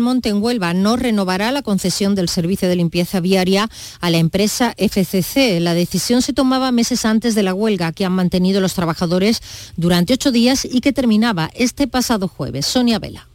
Monte en Huelva no renovará la concesión del servicio de limpieza viaria a la empresa FCC. La decisión se tomaba meses antes de la huelga que han mantenido los trabajadores durante ocho días y que terminaba este pasado jueves. Sonia Vela.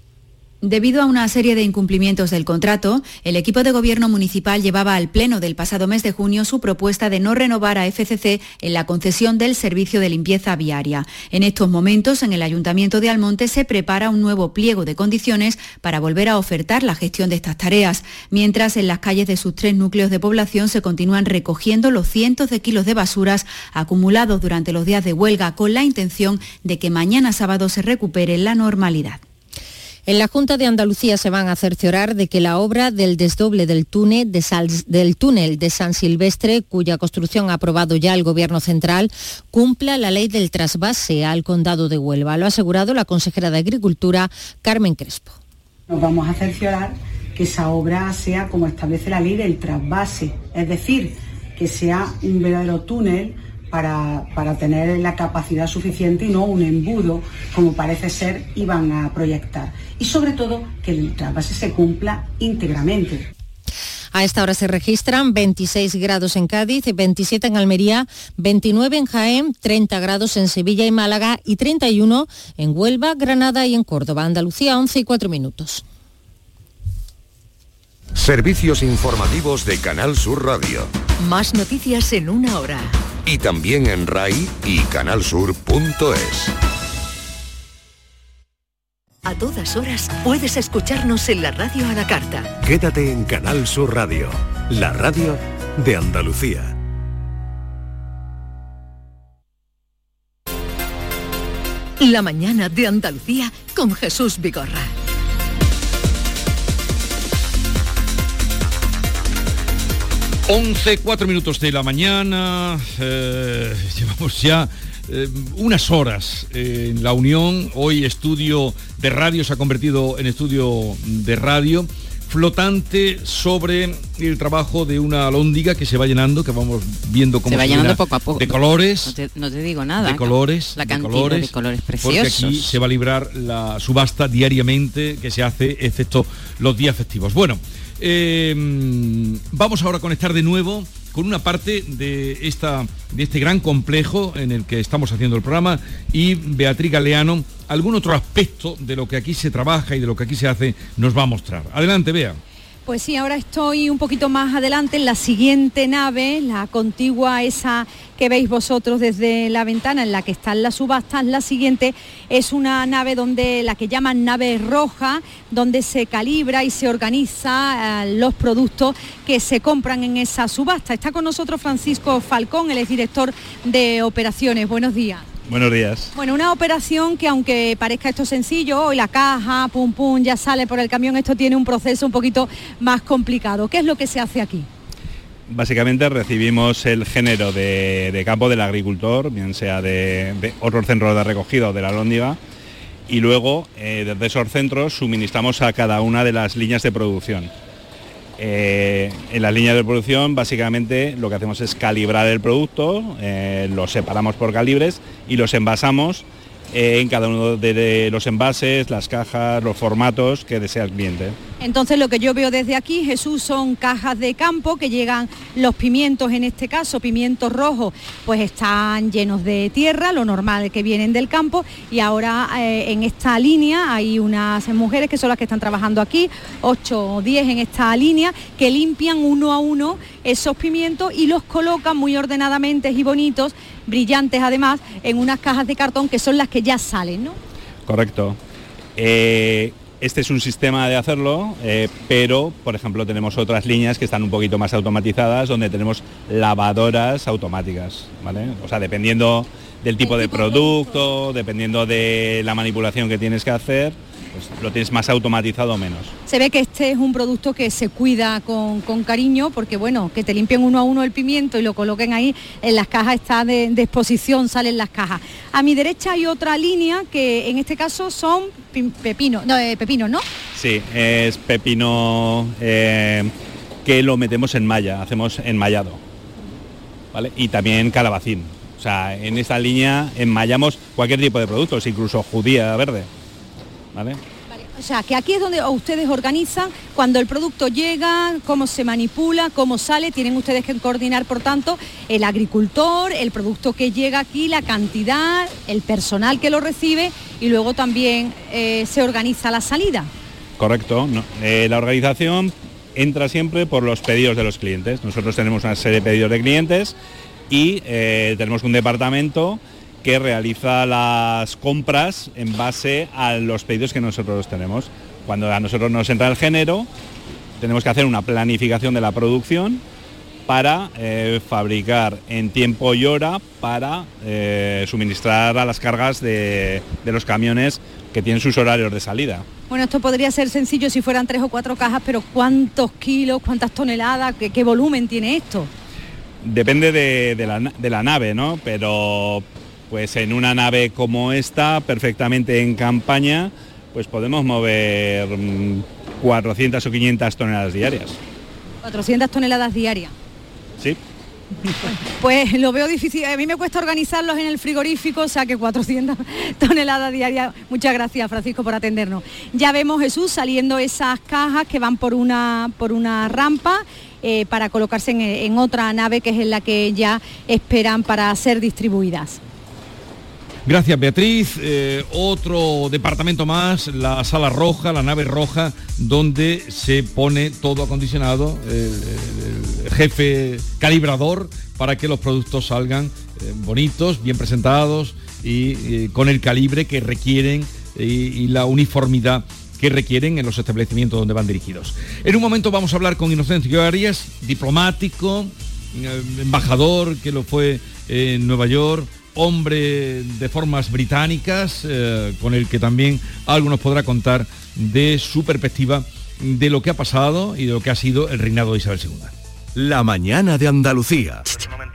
Debido a una serie de incumplimientos del contrato, el equipo de gobierno municipal llevaba al Pleno del pasado mes de junio su propuesta de no renovar a FCC en la concesión del servicio de limpieza viaria. En estos momentos, en el Ayuntamiento de Almonte se prepara un nuevo pliego de condiciones para volver a ofertar la gestión de estas tareas, mientras en las calles de sus tres núcleos de población se continúan recogiendo los cientos de kilos de basuras acumulados durante los días de huelga con la intención de que mañana sábado se recupere la normalidad. En la Junta de Andalucía se van a cerciorar de que la obra del desdoble del túnel de, del túnel de San Silvestre, cuya construcción ha aprobado ya el Gobierno central, cumpla la ley del trasvase al Condado de Huelva. Lo ha asegurado la consejera de Agricultura, Carmen Crespo. Nos vamos a cerciorar que esa obra sea como establece la ley del trasvase, es decir, que sea un verdadero túnel para, tener la capacidad suficiente y no un embudo, como parece ser, iban a proyectar. Y sobre todo que el trasvase se cumpla íntegramente. A esta hora se registran 26 grados en Cádiz, 27 en Almería, 29 en Jaén, 30 grados en Sevilla y Málaga y 31 en Huelva, Granada y en Córdoba. Andalucía, 11 y 4 minutos. Servicios informativos de Canal Sur Radio. Más noticias en una hora y también en RAI y canalsur.es. A todas horas puedes escucharnos en la radio a la carta. Quédate en Canal Sur Radio, la radio de Andalucía. La mañana de Andalucía con Jesús Vigorra. 11, 4 minutos de la mañana, eh, llevamos ya eh, unas horas en la Unión, hoy estudio de radio se ha convertido en estudio de radio, flotante sobre el trabajo de una alóndiga que se va llenando, que vamos viendo cómo se va llenando poco a poco. De colores. No te, digo nada. De colores. La cantidad de colores, de colores preciosos. Porque aquí se va a librar la subasta diariamente que se hace, excepto los días festivos. Bueno, Em, vamos ahora a conectar de nuevo con una parte de, esta, de este gran complejo en el que estamos haciendo el programa y Beatriz Galeano, algún otro aspecto de lo que aquí se trabaja y de lo que aquí se hace nos va a mostrar. Adelante, Bea. Pues sí, ahora estoy un poquito más adelante en la siguiente nave, la contigua esa que veis vosotros desde la ventana en la que están las subastas. La siguiente es una nave donde la que llaman nave roja, donde se calibra y se organiza eh, los productos que se compran en esa subasta. Está con nosotros Francisco Falcón, el exdirector de operaciones. Buenos días. Buenos días. Bueno, una operación que aunque parezca esto sencillo, hoy la caja, pum pum, ya sale por el camión, esto tiene un proceso un poquito más complicado. ¿Qué es lo que se hace aquí? Básicamente recibimos el género de, campo del agricultor, bien sea de, otro centro de recogido de la lóndiga, y luego eh, desde esos centros suministramos a cada una de las líneas de producción. Eh, en las líneas de producción básicamente lo que hacemos es calibrar el producto, eh, lo separamos por calibres y los envasamos en cada uno de los envases, las cajas, los formatos que desea el cliente. Entonces lo que yo veo desde aquí, Jesús, son cajas de campo que llegan los pimientos, en este caso pimientos rojos, pues están llenos de tierra, lo normal que vienen del campo y ahora eh, en esta línea hay unas mujeres que son las que están trabajando aquí, 8 o 10 en esta línea, que limpian uno a uno esos pimientos y los colocan muy ordenadamente y bonitos, brillantes además, en unas cajas de cartón que son las que ya salen, ¿no? Correcto. Eh, este es un sistema de hacerlo, eh, pero por ejemplo tenemos otras líneas que están un poquito más automatizadas, donde tenemos lavadoras automáticas, ¿vale? O sea, dependiendo del tipo de producto, dependiendo de la manipulación que tienes que hacer, pues lo tienes más automatizado o menos. Se ve que este es un producto que se cuida con, cariño, porque bueno, que te limpien uno a uno el pimiento y lo coloquen ahí, en las cajas está de, exposición, salen las cajas. A mi derecha hay otra línea que en este caso son pepinos, no, eh, pepino, ¿no? Sí, es pepino eh, que lo metemos en malla, hacemos enmallado. ¿Vale? Y también calabacín. O sea, en esta línea enmayamos cualquier tipo de productos, incluso judía verde. ¿Vale? O sea, que aquí es donde ustedes organizan cuando el producto llega, cómo se manipula, cómo sale. Tienen ustedes que coordinar, por tanto, el agricultor, el producto que llega aquí, la cantidad, el personal que lo recibe y luego también eh, se organiza la salida. Correcto. no. Eh, la organización entra siempre por los pedidos de los clientes. Nosotros tenemos una serie de pedidos de clientes y eh, tenemos un departamento que realiza las compras en base a los pedidos que nosotros tenemos. Cuando a nosotros nos entra el género, tenemos que hacer una planificación de la producción para eh, fabricar en tiempo y hora para eh, suministrar a las cargas de, de los camiones que tienen sus horarios de salida. Bueno, esto podría ser sencillo si fueran tres o cuatro cajas, pero ¿cuántos kilos, cuántas toneladas, qué, qué volumen tiene esto? Depende de, de la, de la nave, ¿no? Pero pues en una nave como esta, perfectamente en campaña, pues podemos mover mm, 400 o 500 toneladas diarias. 400 toneladas diarias. ¿Sí? Pues lo veo difícil. A mí me cuesta organizarlos en el frigorífico, o sea que 400 toneladas diarias. Muchas gracias, Francisco, por atendernos. Ya vemos, Jesús, saliendo esas cajas que van por una, por una rampa eh, para colocarse en, en otra nave que es en la que ya esperan para ser distribuidas. Gracias Beatriz. Eh, otro departamento más, la sala roja, la nave roja, donde se pone todo acondicionado, el, jefe calibrador para que los productos salgan eh, bonitos, bien presentados y eh, con el calibre que requieren y, la uniformidad que requieren en los establecimientos donde van dirigidos. En un momento vamos a hablar con Inocencio Arias, diplomático, embajador que lo fue en Nueva York, hombre de formas británicas, eh, con el que también algo nos podrá contar de su perspectiva de lo que ha pasado y de lo que ha sido el reinado de Isabel II. La mañana de Andalucía.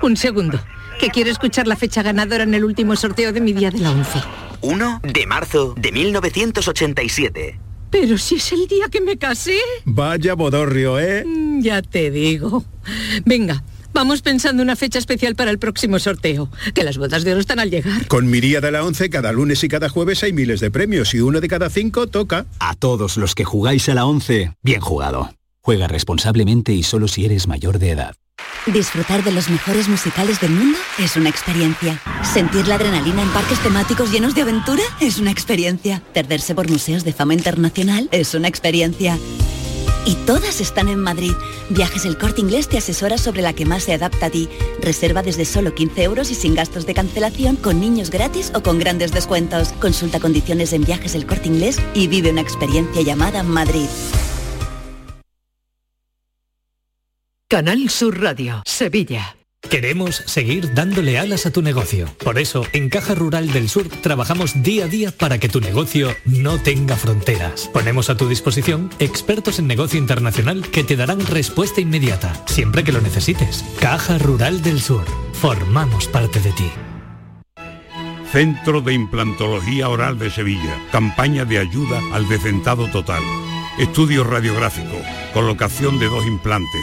Un segundo, que quiero escuchar la fecha ganadora en el último sorteo de mi día de la 11. 1 de marzo de 1987. Pero si es el día que me casé. Vaya bodorrio, ¿eh? Mm, Ya te digo. Venga, vamos pensando una fecha especial para el próximo sorteo, que las bodas de oro están al llegar. Con mi día de la 11, cada lunes y cada jueves hay miles de premios y uno de cada cinco toca. A todos los que jugáis a la 11, bien jugado. Juega responsablemente y solo si eres mayor de edad. Disfrutar de los mejores musicales del mundo es una experiencia. Sentir la adrenalina en parques temáticos llenos de aventura es una experiencia. Perderse por museos de fama internacional es una experiencia. Y todas están en Madrid. Viajes El Corte Inglés te asesora sobre la que más se adapta a ti. Reserva desde solo 15 euros y sin gastos de cancelación, con niños gratis o con grandes descuentos. Consulta condiciones en Viajes El Corte Inglés y vive una experiencia llamada Madrid. Canal Sur Radio, Sevilla. Queremos seguir dándole alas a tu negocio. Por eso, en Caja Rural del Sur trabajamos día a día para que tu negocio no tenga fronteras. Ponemos a tu disposición expertos en negocio internacional que te darán respuesta inmediata, siempre que lo necesites. Caja Rural del Sur. Formamos parte de ti. Centro de Implantología Oral de Sevilla. Campaña de ayuda al decentado total. Estudio radiográfico, colocación de dos implantes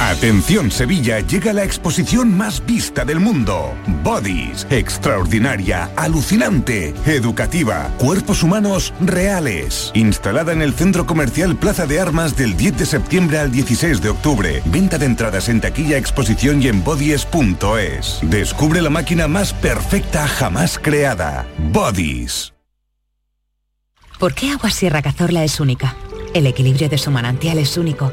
Atención Sevilla, llega la exposición más vista del mundo. Bodies, extraordinaria, alucinante, educativa, cuerpos humanos reales. Instalada en el Centro Comercial Plaza de Armas del 10 de septiembre al 16 de octubre. Venta de entradas en taquilla, exposición y en bodies.es. Descubre la máquina más perfecta jamás creada. Bodies. ¿Por qué Agua Sierra Cazorla es única? El equilibrio de su manantial es único,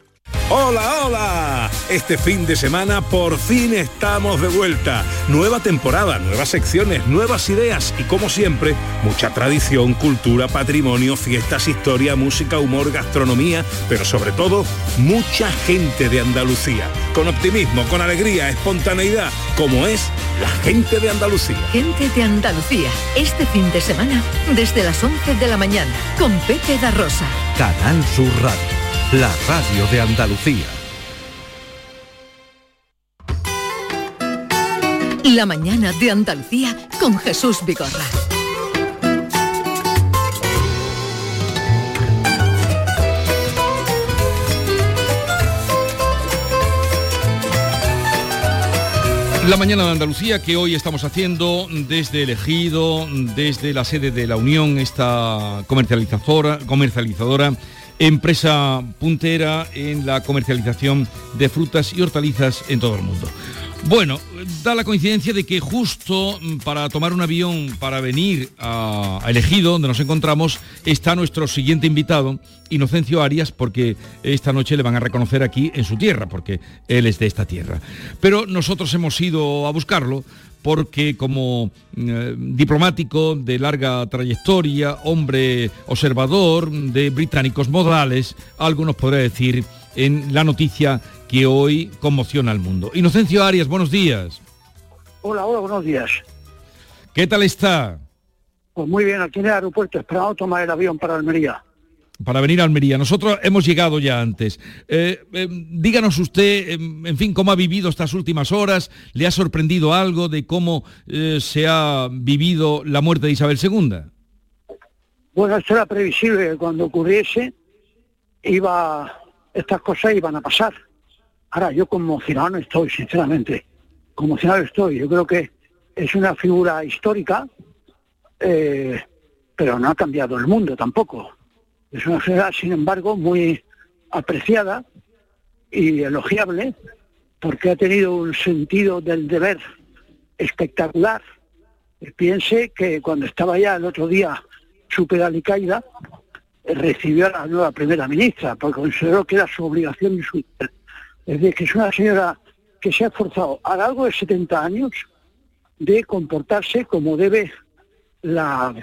Hola, hola. Este fin de semana por fin estamos de vuelta. Nueva temporada, nuevas secciones, nuevas ideas y como siempre, mucha tradición, cultura, patrimonio, fiestas, historia, música, humor, gastronomía, pero sobre todo, mucha gente de Andalucía. Con optimismo, con alegría, espontaneidad, como es la gente de Andalucía. Gente de Andalucía, este fin de semana, desde las 11 de la mañana, con Pepe da Rosa. Canal Sur Radio, la radio de Andalucía. La mañana de Andalucía con Jesús Vigorra. La mañana de Andalucía que hoy estamos haciendo desde el Ejido, desde la sede de la Unión, esta comercializadora, comercializadora, empresa puntera en la comercialización de frutas y hortalizas en todo el mundo. Bueno, da la coincidencia de que justo mm, para tomar un avión para venir a, a El Ejido, donde nos encontramos, está nuestro siguiente invitado, Inocencio Arias, porque esta noche le van a reconocer aquí en su tierra, porque él es de esta tierra. Pero nosotros hemos ido a buscarlo porque como eh, diplomático de larga trayectoria, hombre observador de británicos modales, algo nos podrá decir en la noticia que hoy conmociona al mundo. Inocencio Arias, buenos días. Hola, hola, buenos días. ¿Qué tal está? Pues muy bien, aquí en el aeropuerto, esperando tomar el avión para Almería. Para venir a Almería. Nosotros hemos llegado ya antes. Eh, eh, díganos usted, eh, en fin, cómo ha vivido estas últimas horas. ¿Le ha sorprendido algo de cómo eh, se ha vivido la muerte de Isabel II? Bueno, esto era previsible que cuando ocurriese, iba, estas cosas iban a pasar. Ahora, yo conmocionado no estoy, sinceramente. Conmocionado estoy. Yo creo que es una figura histórica, eh, pero no ha cambiado el mundo tampoco. Es una figura, sin embargo, muy apreciada y elogiable, porque ha tenido un sentido del deber espectacular. Piense que cuando estaba ya el otro día su caída, recibió a la nueva primera ministra, porque consideró que era su obligación y su deber. Es decir, que es una señora que se ha esforzado a largo de 70 años de comportarse como debe la,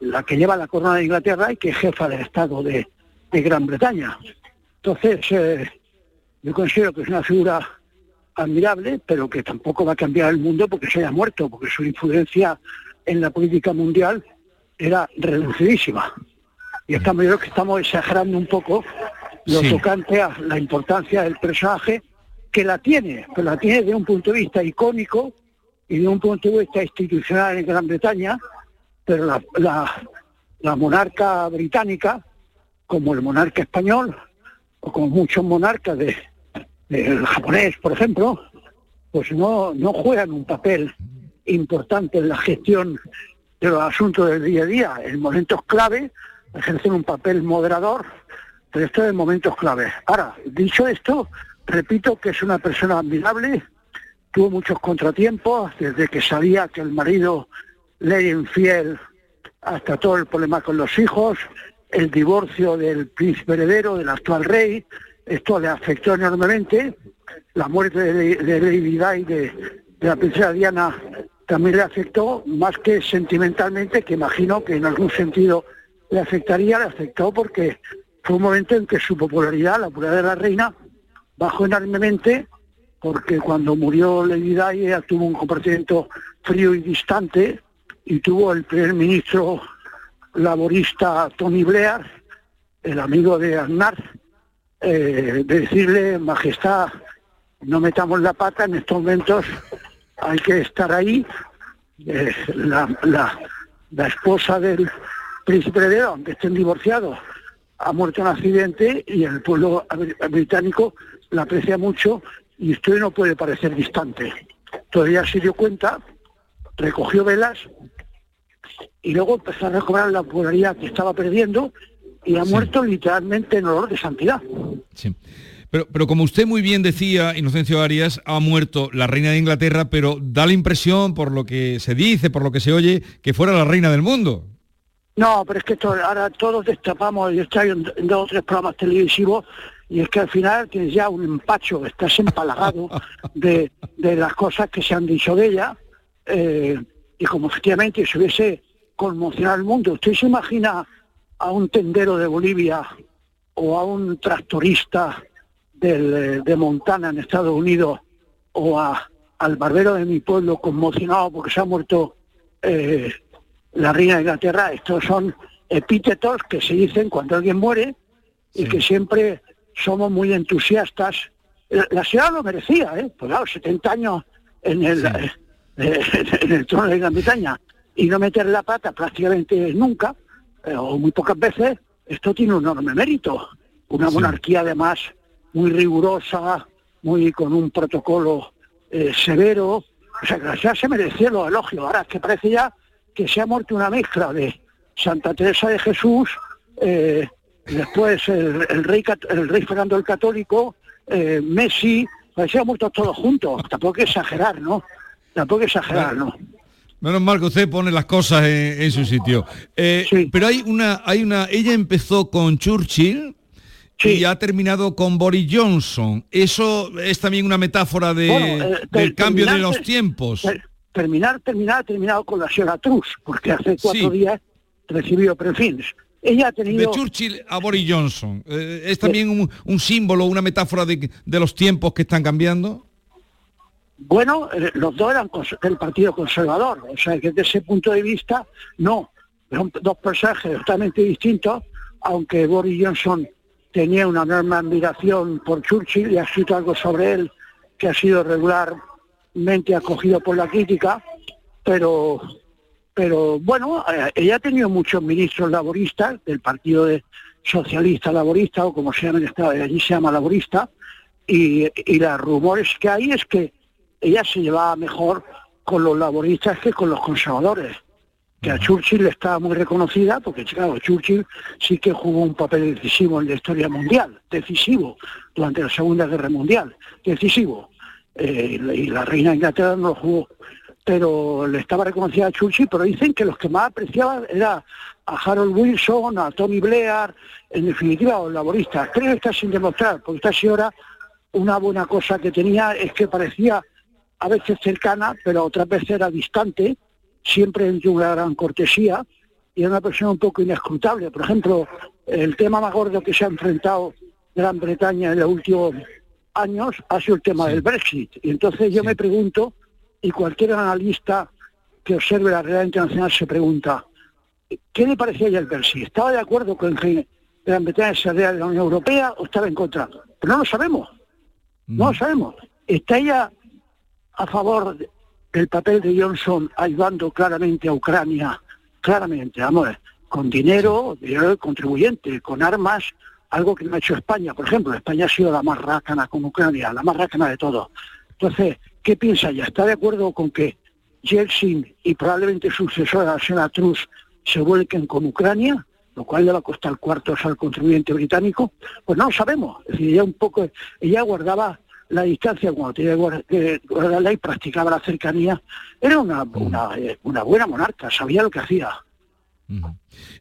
la que lleva la corona de Inglaterra y que es jefa del Estado de, de Gran Bretaña. Entonces, eh, yo considero que es una figura admirable, pero que tampoco va a cambiar el mundo porque se haya muerto, porque su influencia en la política mundial era reducidísima. Y estamos, yo creo que estamos exagerando un poco lo Sí. tocante a la importancia del personaje, que la tiene, pero la tiene de un punto de vista icónico y de un punto de vista institucional en Gran Bretaña, pero la, la- la monarca británica, como el monarca español, o como muchos monarcas de, del japonés, por ejemplo, pues no, no juegan un papel importante en la gestión de los asuntos del día a día. En momentos clave ejercen un papel moderador, pero esto en momentos clave. Ahora, dicho esto, repito que es una persona admirable, tuvo muchos contratiempos, desde que sabía que el marido le era infiel hasta todo el problema con los hijos, el divorcio del príncipe heredero, del actual rey, esto le afectó enormemente, la muerte de, de Lady de la princesa Diana también le afectó, más que sentimentalmente, que imagino que en algún sentido le afectaría, le afectó porque fue un momento en que su popularidad, la popularidad de la reina, bajó enormemente, porque cuando murió Lady Di ella tuvo un comportamiento frío y distante, y tuvo el primer ministro laborista Tony Blair, el amigo de Aznar, eh, de decirle, Majestad, no metamos la pata en estos momentos, hay que estar ahí. La esposa del príncipe heredero, aunque estén divorciados, ha muerto en un accidente y el pueblo br- británico la aprecia mucho y esto no puede parecer distante. Todavía se dio cuenta, recogió velas y luego empezó a recobrar la popularidad que estaba perdiendo y ha muerto literalmente en olor de santidad. Pero, pero como usted muy bien decía, Inocencio Arias, ha muerto la reina de Inglaterra, pero da la impresión, por lo que se dice, por lo que se oye, que fuera la reina del mundo. No, pero es que ahora todos destapamos, yo estoy en, en dos o tres programas televisivos y es que al final tienes ya un empacho, estás empalagado de, de las cosas que se han dicho de ella, eh, y como efectivamente se hubiese conmocionado el mundo. ¿Usted se imagina a un tendero de Bolivia o a un tractorista del, eh, de Montana en Estados Unidos o a, al barbero de mi pueblo conmocionado porque se ha muerto eh, la reina de Inglaterra? Estos son epítetos que se dicen cuando alguien muere y que siempre somos muy entusiastas. La, señora lo merecía, ¿eh? Pues claro, 70 años en el, eh, en el trono de Gran Bretaña y no meter la pata prácticamente nunca, eh, o muy pocas veces, esto tiene un enorme mérito. Una monarquía además muy rigurosa, muy con un protocolo eh, severo. O sea, que la señora se merecía los elogios. Ahora es que parece ya que se ha muerto una mezcla de Santa Teresa de Jesús, eh, después el, el rey el rey Fernando el Católico, eh, Messi, pues se han muerto todos juntos. Tampoco hay que exagerar, ¿no? Tampoco hay que exagerar, ¿no? Menos mal que usted pone las cosas en, en su sitio. Eh, Pero hay una, hay una, ella empezó con Churchill y ha terminado con Boris Johnson. Eso es también una metáfora de, Bueno, eh, del cambio de los tiempos. ter- terminar, terminar, terminado con la señora Truss, porque hace cuatro Sí. días recibió, fin, ella ha De tenido... Churchill a Boris Johnson. Eh, ¿Es también un, un símbolo, una metáfora de, de los tiempos que están cambiando? Bueno, eh, los dos eran del Partido Conservador, o sea que desde ese punto de vista, no, son dos personajes totalmente distintos, aunque Boris Johnson tenía una enorme admiración por Churchill y ha escrito algo sobre él que ha sido regularmente acogido por la crítica, pero, pero bueno, eh, ella ha tenido muchos ministros laboristas del Partido de Socialista Laborista, o como se llama en Estado, allí se llama laborista, y, y los rumores que hay es que ella se llevaba mejor con los laboristas que con los conservadores. Que a Churchill le estaba muy reconocida, porque claro, Churchill sí que jugó un papel decisivo en la historia mundial, decisivo, durante la Segunda Guerra Mundial, decisivo. Eh, y la reina de Inglaterra no jugó, pero le estaba reconocida a Churchill, pero dicen que los que más apreciaban era a Harold Wilson, a Tony Blair, en definitiva a los laboristas. Creo que está sin demostrar, porque esta señora una buena cosa que tenía es que parecía a veces cercana, pero otras veces era distante, siempre entre una gran cortesía, y era una persona un poco inescrutable. Por ejemplo, el tema más gordo que se ha enfrentado Gran Bretaña en los últimos años ha sido el tema del Brexit. Y entonces yo me pregunto, y cualquier analista que observe la realidad internacional se pregunta, ¿qué le parecía ella el Brexit? ¿Estaba de acuerdo con que Gran Bretaña se de la Unión Europea o estaba en contra? Pero no lo sabemos. No lo sabemos. ¿Está ella a favor de- del papel de Johnson ayudando claramente a Ucrania? Claramente, vamos, con dinero, dinero del contribuyente, con armas, algo que no ha hecho España. Por ejemplo, España ha sido la más rácana con Ucrania, la más rácana de todo. Entonces, ¿qué piensa ella? ¿Está de acuerdo con que Yeltsin y probablemente sucesora, la Truss, se vuelquen con Ucrania? lo cual le va a costar cuartos al contribuyente británico, pues no lo sabemos. Es decir, ella un poco, ella guardaba la distancia cuando tenía que guardar- que guardar la ley, practicaba la cercanía, era una, una, eh, una buena monarca, sabía lo que hacía.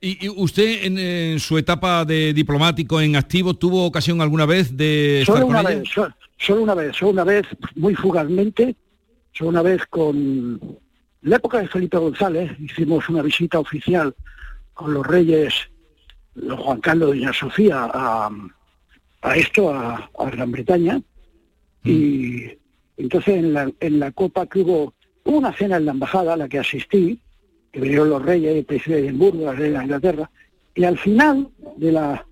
¿Y, y usted en, en su etapa de diplomático en activo tuvo ocasión alguna vez de estar Solo con una ella? vez, so- solo una vez, solo una vez, muy fugazmente, solo una vez con en la época de Felipe González, hicimos una visita oficial con los reyes, los Juan Carlos y Doña Sofía, a, a esto, a, a Gran Bretaña, y entonces en la, en la copa que hubo una cena en la embajada a la que asistí, que vinieron los reyes, el príncipe de Edimburgo, la reina de Inglaterra, y al final de la,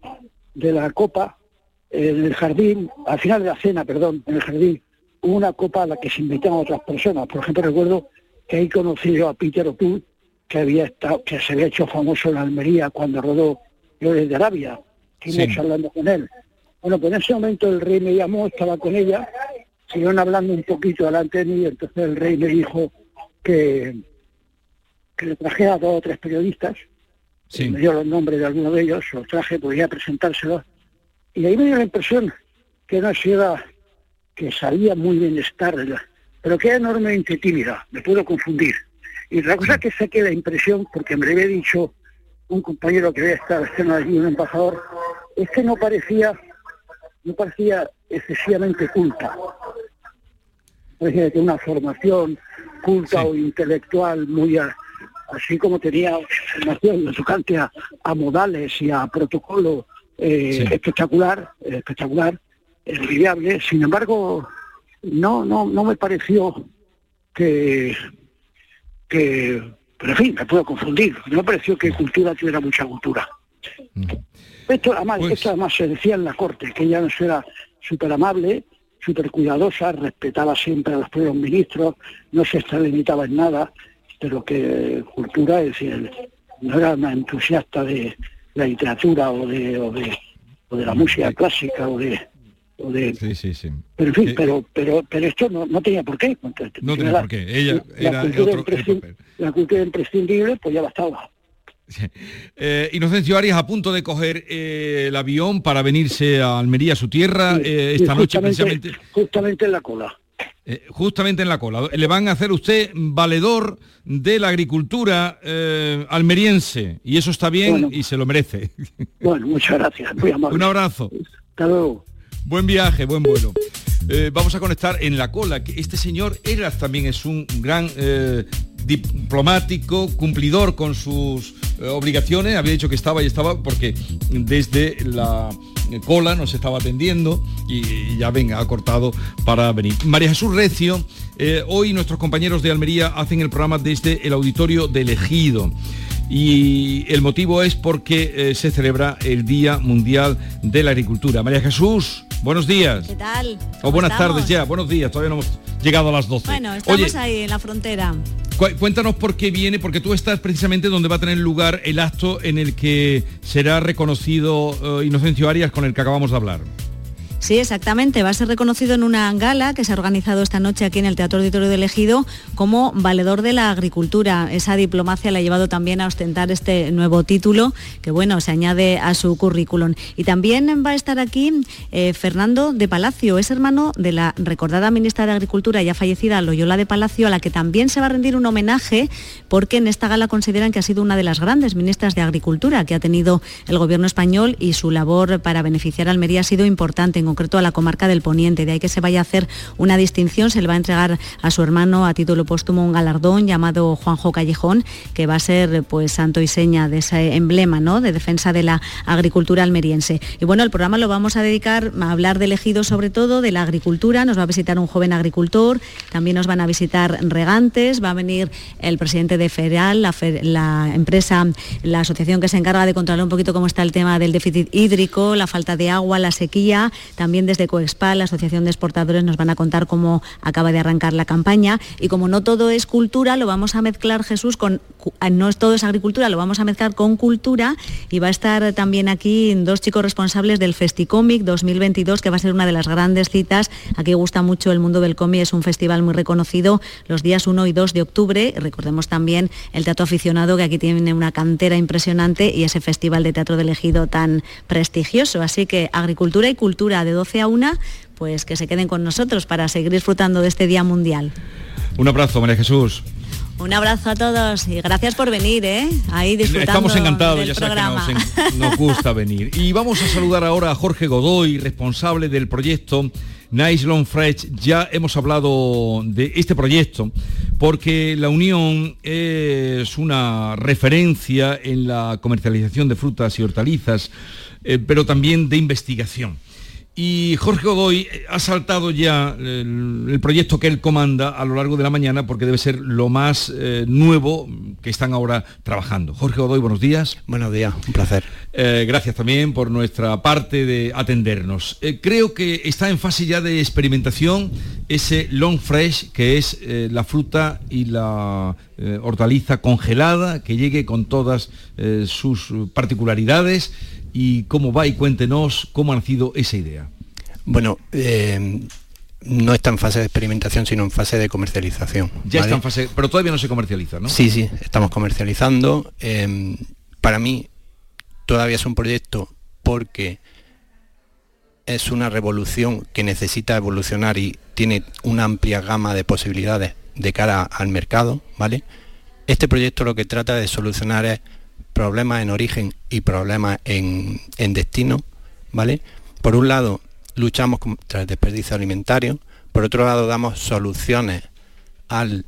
de la copa, en el jardín, al final de la cena, perdón, en el jardín, hubo una copa a la que se invitaban otras personas. Por ejemplo, recuerdo que ahí conocí yo a Peter O'Toole, que había estado, que se había hecho famoso en Almería cuando rodó Flores de Arabia, Sí. hablando con él. Bueno, pues en ese momento el rey me llamó, estaba con ella, siguieron hablando un poquito delante de mí, y entonces el rey me dijo que, que le trajera a dos o tres periodistas, Sí. me dio los nombres de algunos de ellos, los traje, podía presentárselos, y ahí me dio la impresión que era una señora que sabía muy bien estar, pero que era enormemente tímida, me puedo confundir. Y la cosa que saqué la impresión, porque me había dicho un compañero que había estado estado allí, un embajador, es que no parecía no parecía excesivamente culta. Parecía que una formación culta o intelectual muy a- así como tenía formación tocante a, a modales y a protocolo eh, espectacular, espectacular, envidiable. Sin embargo, no, no, no me pareció que, que, pero en fin, me puedo confundir. No me pareció que cultura tuviera mucha cultura. Esto además, esto además se decía en la corte, que ella no era súper amable, súper cuidadosa, respetaba siempre a los primeros ministros, no se extralimitaba en nada, pero que cultura, es decir, no era una entusiasta de la literatura o de, o de, o de la música clásica o de, o de Sí, sí, sí. pero en fin, pero, pero, pero esto no, no tenía por qué. No tenía La- por qué. Ella la era cultura otro- imprescin- la cultura imprescindible, pues ya bastaba. Eh, Inocencio Arias a punto de coger eh, el avión para venirse a Almería, su tierra, eh, esta noche precisamente, Justamente en la cola. Eh, justamente en la cola. Le van a hacer usted valedor de la agricultura eh, almeriense y eso está bien Bueno. y se lo merece. Bueno, muchas gracias, muy amable. Un abrazo. Hasta luego. Buen viaje, buen vuelo. Eh, vamos a conectar en la cola, que este señor era también es un gran diplomático, cumplidor con sus obligaciones, había dicho que estaba y estaba porque desde la cola nos estaba atendiendo y, ya venga, ha cortado para venir. María Jesús Recio, eh, hoy nuestros compañeros de Almería hacen el programa desde el auditorio de Ejido y el motivo es porque eh, se celebra el Día Mundial de la Agricultura. María Jesús, buenos días. ¿Qué tal? O ¿Cómo buenas estamos? tardes ya, buenos días, todavía no hemos llegado a las 12. Bueno, estamos Oye, ahí en la frontera. cu- cuéntanos por qué viene, porque tú estás precisamente donde va a tener lugar el acto en el que será reconocido eh, Inocencio Arias con el que acabamos de hablar. Sí, exactamente. Va a ser reconocido en una gala que se ha organizado esta noche aquí en el Teatro Auditorio del Ejido como valedor de la agricultura. Esa diplomacia le ha llevado también a ostentar este nuevo título que, bueno, se añade a su currículum. Y también va a estar aquí eh, Fernando de Palacio, es hermano de la recordada ministra de Agricultura ya fallecida, Loyola de Palacio, a la que también se va a rendir un homenaje porque en esta gala consideran que ha sido una de las grandes ministras de Agricultura que ha tenido el gobierno español y su labor para beneficiar a Almería ha sido importante, en concreto a la comarca del Poniente. De ahí que se vaya a hacer una distinción, se le va a entregar a su hermano a título póstumo un galardón llamado Juanjo Callejón, que va a ser pues santo y seña de ese emblema ¿no? de defensa de la agricultura almeriense. Y bueno, el programa lo vamos a dedicar a hablar de elegido sobre todo, de la agricultura. Nos va a visitar un joven agricultor, también nos van a visitar regantes, va a venir el presidente de Feral, la, empresa, la asociación que se encarga de controlar un poquito cómo está el tema del déficit hídrico, la falta de agua, la sequía. Desde Coexpa, la Asociación de Exportadores, nos van a contar cómo acaba de arrancar la campaña. Y como no todo es cultura, lo vamos a mezclar, Jesús, con no es todo es agricultura, lo vamos a mezclar con cultura. Y va a estar también aquí dos chicos responsables del Festicomic 2022, que va a ser una de las grandes citas. Aquí gusta mucho el mundo del cómic, es un festival muy reconocido los días 1 y 2 de octubre. Recordemos también el teatro aficionado, que aquí tiene una cantera impresionante y ese festival de teatro de elegido tan prestigioso. Así que agricultura y cultura de 12 a 1, pues que se queden con nosotros para seguir disfrutando de este Día Mundial. Un abrazo, María Jesús. Un abrazo a todos y gracias por venir, ¿eh? Ahí disfrutando Estamos encantados, del ya sabes programa. que nos gusta venir. Y vamos a saludar ahora a Jorge Godoy, responsable del proyecto Nice Long Fresh. Ya hemos hablado de este proyecto porque la Unión es una referencia en la comercialización de frutas y hortalizas, eh, pero también de investigación. Y Jorge Godoy eh, ha saltado ya el, el proyecto que él comanda a lo largo de la mañana porque debe ser lo más eh, nuevo que están ahora trabajando. Jorge Godoy, buenos días. Buenos días, un placer. Eh, gracias también por nuestra parte de atendernos. Eh, creo que está en fase ya de experimentación ese long fresh, que es la fruta y la hortaliza congelada, que llegue con todas sus particularidades y cómo va y cuéntenos cómo ha nacido esa idea. Bueno, eh, no está en fase de experimentación, sino en fase de comercialización. Ya ¿vale? está en fase, pero todavía no se comercializa, ¿no? Sí, sí, estamos comercializando. Eh, para mí todavía es un proyecto porque es una revolución que necesita evolucionar y tiene una amplia gama de posibilidades de cara al mercado, ¿vale? Este proyecto lo que trata de solucionar es problemas en origen y problemas en, destino, ¿vale? Por un lado, luchamos contra el desperdicio alimentario, por otro lado damos soluciones al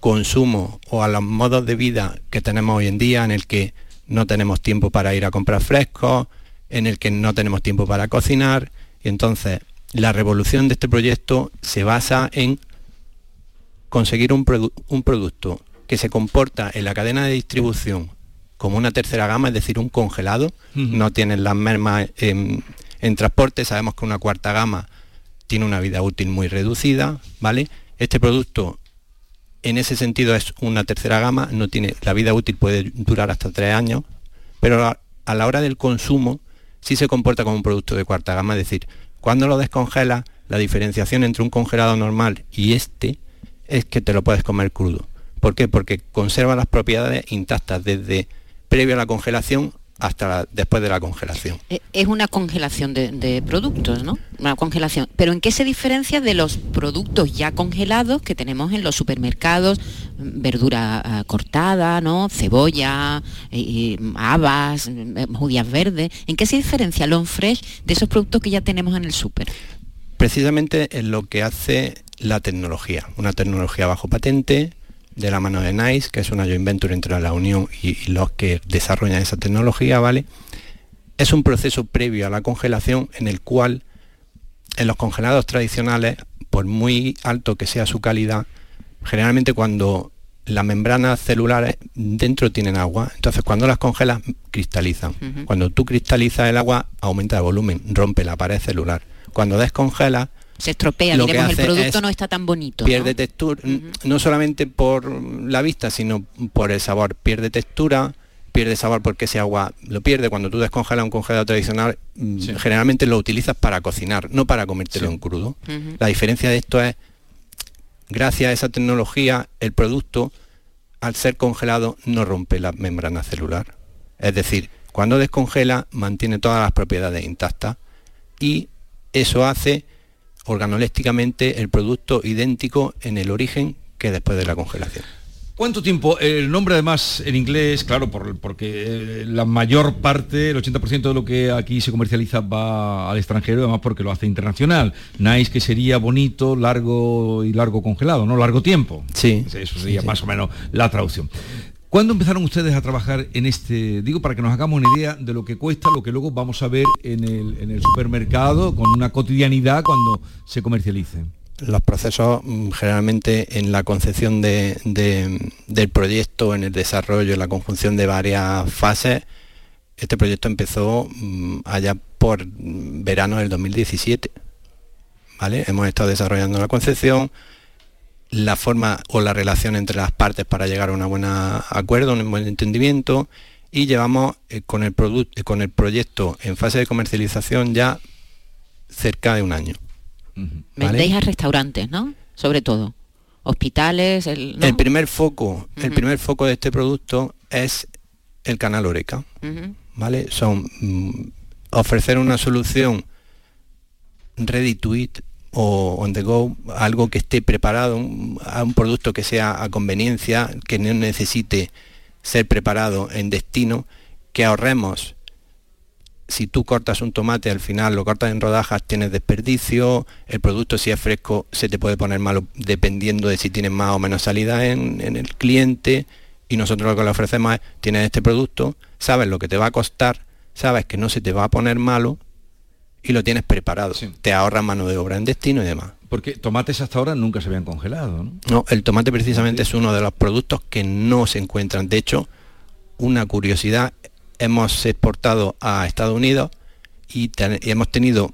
consumo o a los modos de vida que tenemos hoy en día en el que no tenemos tiempo para ir a comprar frescos, en el que no tenemos tiempo para cocinar y entonces la revolución de este proyecto se basa en conseguir un producto que se comporta en la cadena de distribución como una tercera gama, es decir, un congelado, no tienen las mermas en, en transporte, sabemos que una cuarta gama tiene una vida útil muy reducida, ¿vale? Este producto en ese sentido es una tercera gama, no tiene, la vida útil puede durar hasta tres años, pero a, a la hora del consumo sí se comporta como un producto de cuarta gama, es decir, cuando lo descongela, la diferenciación entre un congelado normal y este es que te lo puedes comer crudo. ¿Por qué? Porque conserva las propiedades intactas desde previo a la congelación hasta la- después de la congelación. Eh, Es una congelación de, de productos, ¿no? Una congelación. Pero ¿en qué se diferencia de los productos ya congelados que tenemos en los supermercados? Verdura ah, cortada, ¿no? Cebolla, eh, y, habas, eh, judías verdes. ¿En qué se diferencia Long Fresh de esos productos que ya tenemos en el súper? precisamente en lo que hace la tecnología, una tecnología bajo patente de la mano de NICE, que es una joint venture entre la Unión y, y los que desarrollan esa tecnología, ¿vale? Es un proceso previo a la congelación en el cual en los congelados tradicionales, por muy alto que sea su calidad, generalmente cuando las membranas celulares dentro tienen agua, entonces cuando las congelas cristalizan. Cuando tú cristalizas el agua, aumenta el volumen, rompe la pared celular. Cuando descongelas, Se estropea, Lo que el producto es no está tan bonito. pierde ¿no? textura, no solamente por la vista, sino por el sabor. Pierde textura, pierde sabor porque ese agua lo pierde. Cuando tú descongelas un congelado tradicional, mm, generalmente lo utilizas para cocinar, no para comértelo en crudo. La diferencia de esto es, gracias a esa tecnología, el producto, al ser congelado, no rompe la membrana celular. Es decir, cuando descongela, mantiene todas las propiedades intactas y eso hace organolépticamente el producto idéntico en el origen que después de la congelación. ¿Cuánto tiempo? El nombre además en inglés, claro, por- porque eh, la mayor parte, el 80% de lo que aquí se comercializa va al extranjero, además porque lo hace internacional. Nice que sería bonito, largo y largo congelado, ¿no? Largo tiempo. Sí. Eso sería más o menos la traducción. ¿Cuándo empezaron ustedes a trabajar en este, digo, para que nos hagamos una idea de lo que cuesta, lo que luego vamos a ver en el, supermercado con una cotidianidad cuando se comercialice? Los procesos mm, generalmente en la concepción de- de- del proyecto, en el desarrollo, en la conjunción de varias fases, este proyecto empezó mm, allá por mm, verano del 2017. ¿vale? Hemos estado desarrollando la concepción, la forma o la relación entre las partes para llegar a un buen acuerdo, un buen entendimiento y llevamos eh, con, el eh, con el proyecto en fase de comercialización ya cerca de un año. ¿vale? Vendéis a restaurantes, ¿no? Sobre todo. Hospitales, el, ¿no? El primer foco, el primer foco de este producto es el canal Oreca. ¿vale? Son mm, ofrecer una solución ready to eat o on the go, algo que esté preparado, un- a un producto que sea a conveniencia, que no necesite ser preparado en destino, que ahorremos. Si tú cortas un tomate al final lo cortas en rodajas, tienes desperdicio, el producto si es fresco se te puede poner malo dependiendo de si tienes más o menos salida en, en el cliente y nosotros lo que le ofrecemos es, tienes este producto, sabes lo que te va a costar, sabes que no se te va a poner malo y lo tienes preparado. Te ahorra mano de obra en destino y demás. Porque tomates hasta ahora nunca se habían congelado, ¿no? No, el tomate precisamente es uno de los productos que no se encuentran. De hecho, una curiosidad, hemos exportado a Estados Unidos y, ten- y hemos tenido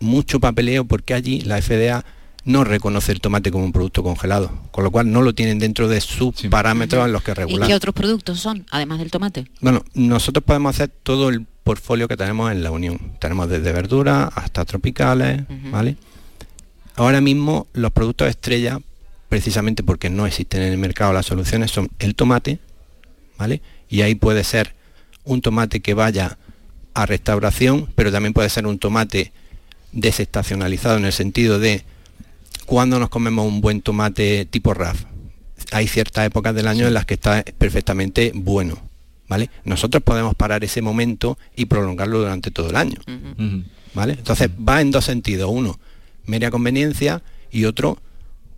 mucho papeleo porque allí la FDA no reconoce el tomate como un producto congelado, con lo cual no lo tienen dentro de sus parámetros en los que ¿Y regular. qué otros productos son, además del tomate? Bueno, nosotros podemos hacer todo el portfolio que tenemos en la Unión. Tenemos desde verduras hasta tropicales, ¿vale? Ahora mismo los productos estrella, precisamente porque no existen en el mercado las soluciones, son el tomate, ¿vale? Y ahí puede ser un tomate que vaya a restauración, pero también puede ser un tomate desestacionalizado en el sentido de cuando nos comemos un buen tomate tipo RAF. Hay ciertas épocas del año en las que está perfectamente bueno, ¿vale? Nosotros podemos parar ese momento y prolongarlo durante todo el año. ¿vale? Entonces va en dos sentidos. Uno, media conveniencia y otro,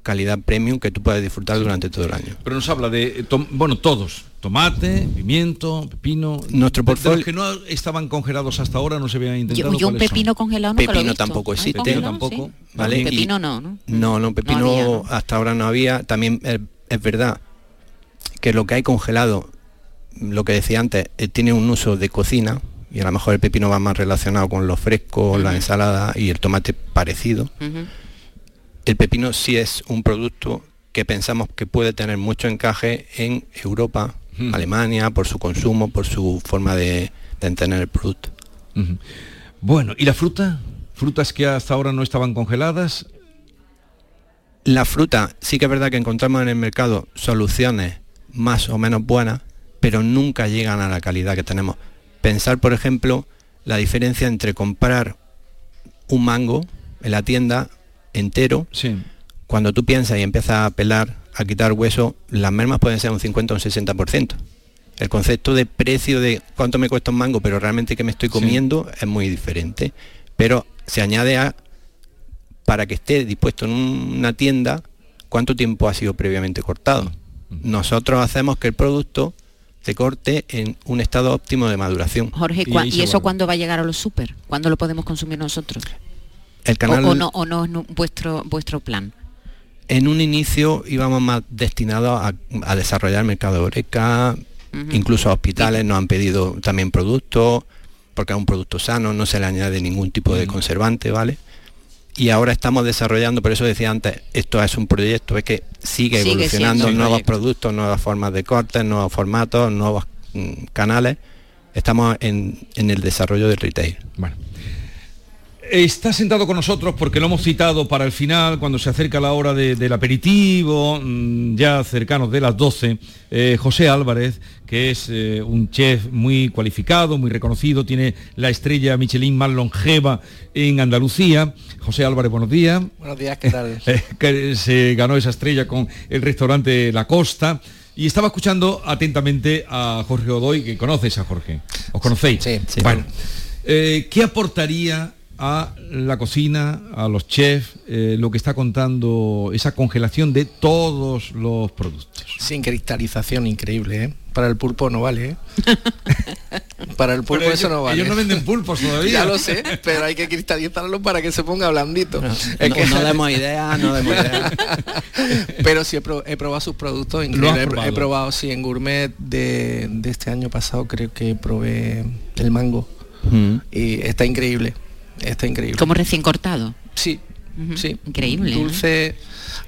calidad premium que tú puedes disfrutar durante todo el año. Pero nos habla de, tom- bueno, todos, tomate, pimiento, pepino. Nuestro portfolio- los que no estaban congelados hasta ahora, no se habían intentado. Yo, yo un pepino congelado lo he Pepino visto. tampoco ¿Hay existe. congelado? tampoco. Sí. ¿vale? Pepino Y- no, ¿no? No, no, pepino había, ¿no? hasta ahora no había. También es, es verdad que lo que hay congelado, lo que decía antes, eh, tiene un uso de cocina y a lo mejor el pepino va más relacionado con los frescos, la ensalada y el tomate parecido. El pepino sí es un producto que pensamos que puede tener mucho encaje en Europa, Alemania, por su consumo, por su forma de, de entender el producto. Bueno, ¿y la fruta? Frutas que hasta ahora no estaban congeladas. La fruta, sí que es verdad que encontramos en el mercado soluciones más o menos buenas, pero nunca llegan a la calidad que tenemos. Pensar, por ejemplo, la diferencia entre comprar un mango en la tienda entero, cuando tú piensas y empiezas a pelar, a quitar hueso, las mermas pueden ser un 50 o un 60%. El concepto de precio de cuánto me cuesta un mango, pero realmente que me estoy comiendo es muy diferente. Pero se añade a para que esté dispuesto en una tienda, cuánto tiempo ha sido previamente cortado. Nosotros hacemos que el producto se corte en un estado óptimo de maduración. Jorge, ¿cuá- ¿y, eso cuándo va a llegar a los súper? ¿Cuándo lo podemos consumir nosotros? El O- canal o, no, o no es vuestro, vuestro plan? En un inicio íbamos más destinados a, a desarrollar el mercado de Oreca, incluso a hospitales nos han pedido también productos, porque es un producto sano, no se le añade ningún tipo de conservante, ¿vale? Y ahora estamos desarrollando, por eso decía antes, esto es un proyecto, es que sigue Sigue evolucionando, nuevos productos, nuevas formas de cortes, nuevos formatos, nuevos mm, canales. Estamos en, en el desarrollo del retail. Bueno. Está sentado con nosotros porque lo hemos citado para el final, cuando se acerca la hora de- del aperitivo, mm, ya cercanos de las 12, eh, José Álvarez, que es eh, un chef muy cualificado, muy reconocido, tiene la estrella Michelin más longeva en Andalucía. José Álvarez, buenos días. Buenos días, ¿qué tal? Eh, que se ganó esa estrella con el restaurante La Costa. Y estaba escuchando atentamente a Jorge Odoy, que conoces a Jorge. ¿Os conocéis? Sí, Bueno, eh, ¿qué aportaría a la cocina, a los chefs, eh, lo que está contando esa congelación de todos los productos? Sin cristalización, increíble, ¿eh? Para el pulpo no vale, ¿eh? Para el pulpo Pero eso ellos- no vale. ellos no venden pulpos todavía. ya lo sé, pero hay que cristalizarlo para que se ponga blandito. Es no- no demos ideas, no demos ideas. pero sí he, pro- he probado sus productos, Lo increíble. has He- He, probado. sí, en gourmet de, de este año pasado creo que probé el mango. Y está increíble, está increíble. Como recién cortado. Sí, sí. Increíble, ¿eh? Dulce,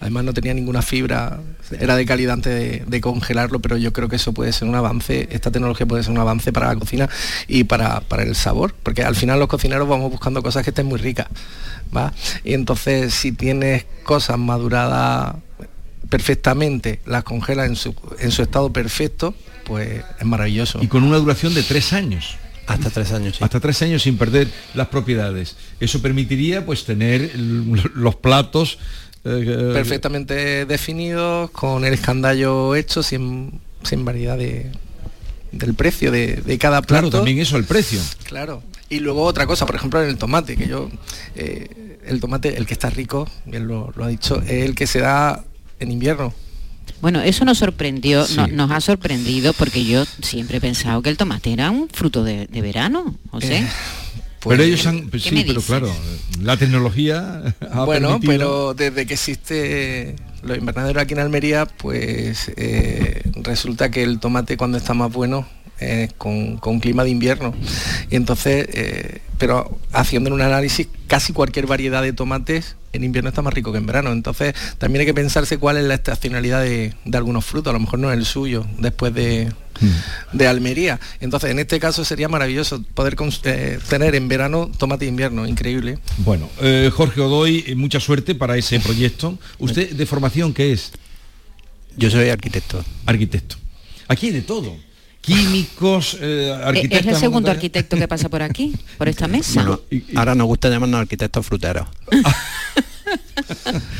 además no tenía ninguna fibra, era de calidad antes de, de congelarlo, pero yo creo que eso puede ser un avance, esta tecnología puede ser un avance para la cocina y para, para el sabor, porque al final los cocineros vamos buscando cosas que estén muy ricas, ¿va? Y entonces si tienes cosas maduradas perfectamente, las congelas en su, en su estado perfecto, pues es maravilloso. Y con una duración de tres años. Hasta tres años, Hasta tres años sin perder las propiedades. Eso permitiría pues tener los platos eh, perfectamente definidos, con el escandallo hecho, sin, sin variedad de, del precio de, de cada plato. Claro, también eso, el precio. Claro. Y luego otra cosa, por ejemplo, en el tomate, que yo, eh, el tomate, el que está rico, él lo, lo ha dicho, es el que se da en invierno. Bueno, eso nos sorprendió, Sí. no- nos ha sorprendido porque yo siempre he pensado que el tomate era un fruto de, de verano, José. Eh, pero ellos han, pues ¿Qué sí, pero dices? claro, la tecnología ha bueno, permitido- pero desde que existe los invernaderos aquí en Almería, pues eh, resulta que el tomate cuando está más bueno es con, con clima de invierno. Y entonces, eh, pero haciendo un análisis, casi cualquier variedad de tomates en invierno está más rico que en verano. Entonces, también hay que pensarse cuál es la estacionalidad de, de algunos frutos. A lo mejor no es el suyo después de, de Almería. Entonces, en este caso sería maravilloso poder eh, tener en verano tomate de invierno, increíble. Bueno, eh, Jorge Odoy, eh, mucha suerte para ese proyecto. ¿Usted de formación qué es? Yo soy arquitecto. Arquitecto. Aquí hay de todo. Químicos, eh, arquitectos. es el segundo arquitecto que pasa por aquí, por esta mesa. Bueno, ahora nos gusta llamarnos arquitectos fruteros.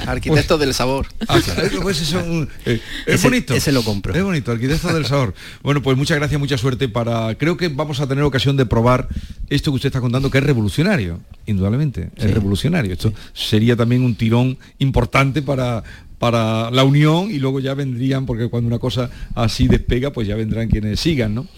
Arquitectos del sabor. Ah, pues eso, eh, es Ese- bonito. ese lo compro. Es bonito, arquitecto del sabor. Bueno, pues muchas gracias, mucha suerte para. Creo que vamos a tener ocasión de probar esto que usted está contando, que es revolucionario, indudablemente, es revolucionario. Esto sería también un tirón importante para, para la unión y luego ya vendrían, porque cuando una cosa así despega, pues ya vendrán quienes sigan, ¿no?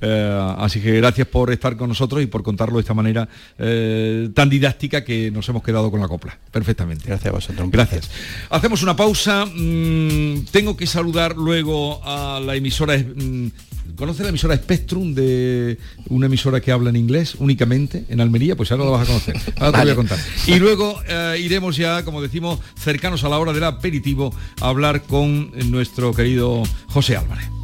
Eh, así que gracias por estar con nosotros y por contarlo de esta manera eh, tan didáctica que nos hemos quedado con la copla. Perfectamente. Gracias a vosotros. Gracias. Hacemos una pausa. Mm, tengo que saludar luego a la emisora. mm, ¿Conoce la emisora Spectrum de una emisora que habla en inglés únicamente en Almería? Pues ahora la vas a conocer. Ahora te voy a contar. Y luego eh, iremos ya, como decimos, cercanos a la hora del aperitivo a hablar con nuestro querido José Álvarez.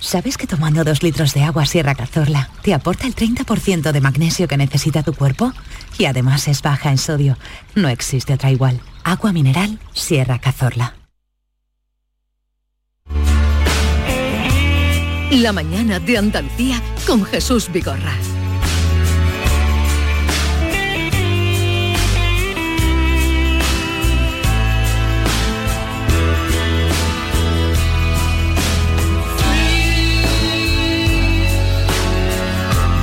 ¿Sabes que tomando dos litros de agua Sierra Cazorla te aporta el 30% de magnesio que necesita tu cuerpo? Y además es baja en sodio. No existe otra igual. Agua mineral Sierra Cazorla. La mañana de Andalucía con Jesús Vigorra.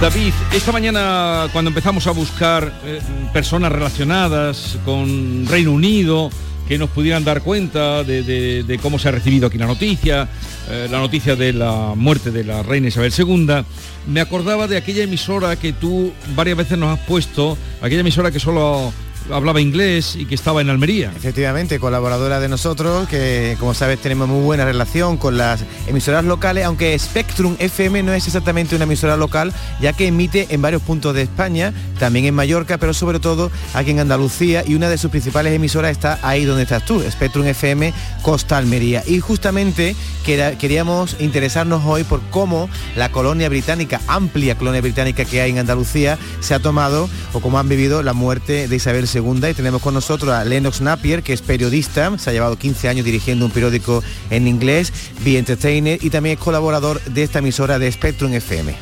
David, esta mañana cuando empezamos a buscar eh, personas relacionadas con Reino Unido que nos pudieran dar cuenta de, cómo se ha recibido aquí la noticia, eh, la noticia de la muerte de la reina Isabel II, me acordaba de aquella emisora que tú varias veces nos has puesto, aquella emisora que solo hablaba inglés y que estaba en Almería. Efectivamente, colaboradora de nosotros, que como sabes tenemos muy buena relación con las emisoras locales, aunque Spectrum FM no es exactamente una emisora local, ya que emite en varios puntos de España, también en Mallorca, pero sobre todo aquí en Andalucía, y una de sus principales emisoras está ahí donde estás tú, Spectrum FM Costa Almería. Y justamente queríamos interesarnos hoy por cómo la colonia británica, amplia colonia británica que hay en Andalucía, se ha tomado o cómo han vivido la muerte de Isabel. Y tenemos con nosotros a Lennox Napier, que es periodista, se ha llevado 15 años dirigiendo un periódico en inglés, Be Entertainer, y también es colaborador de esta emisora de Spectrum FM.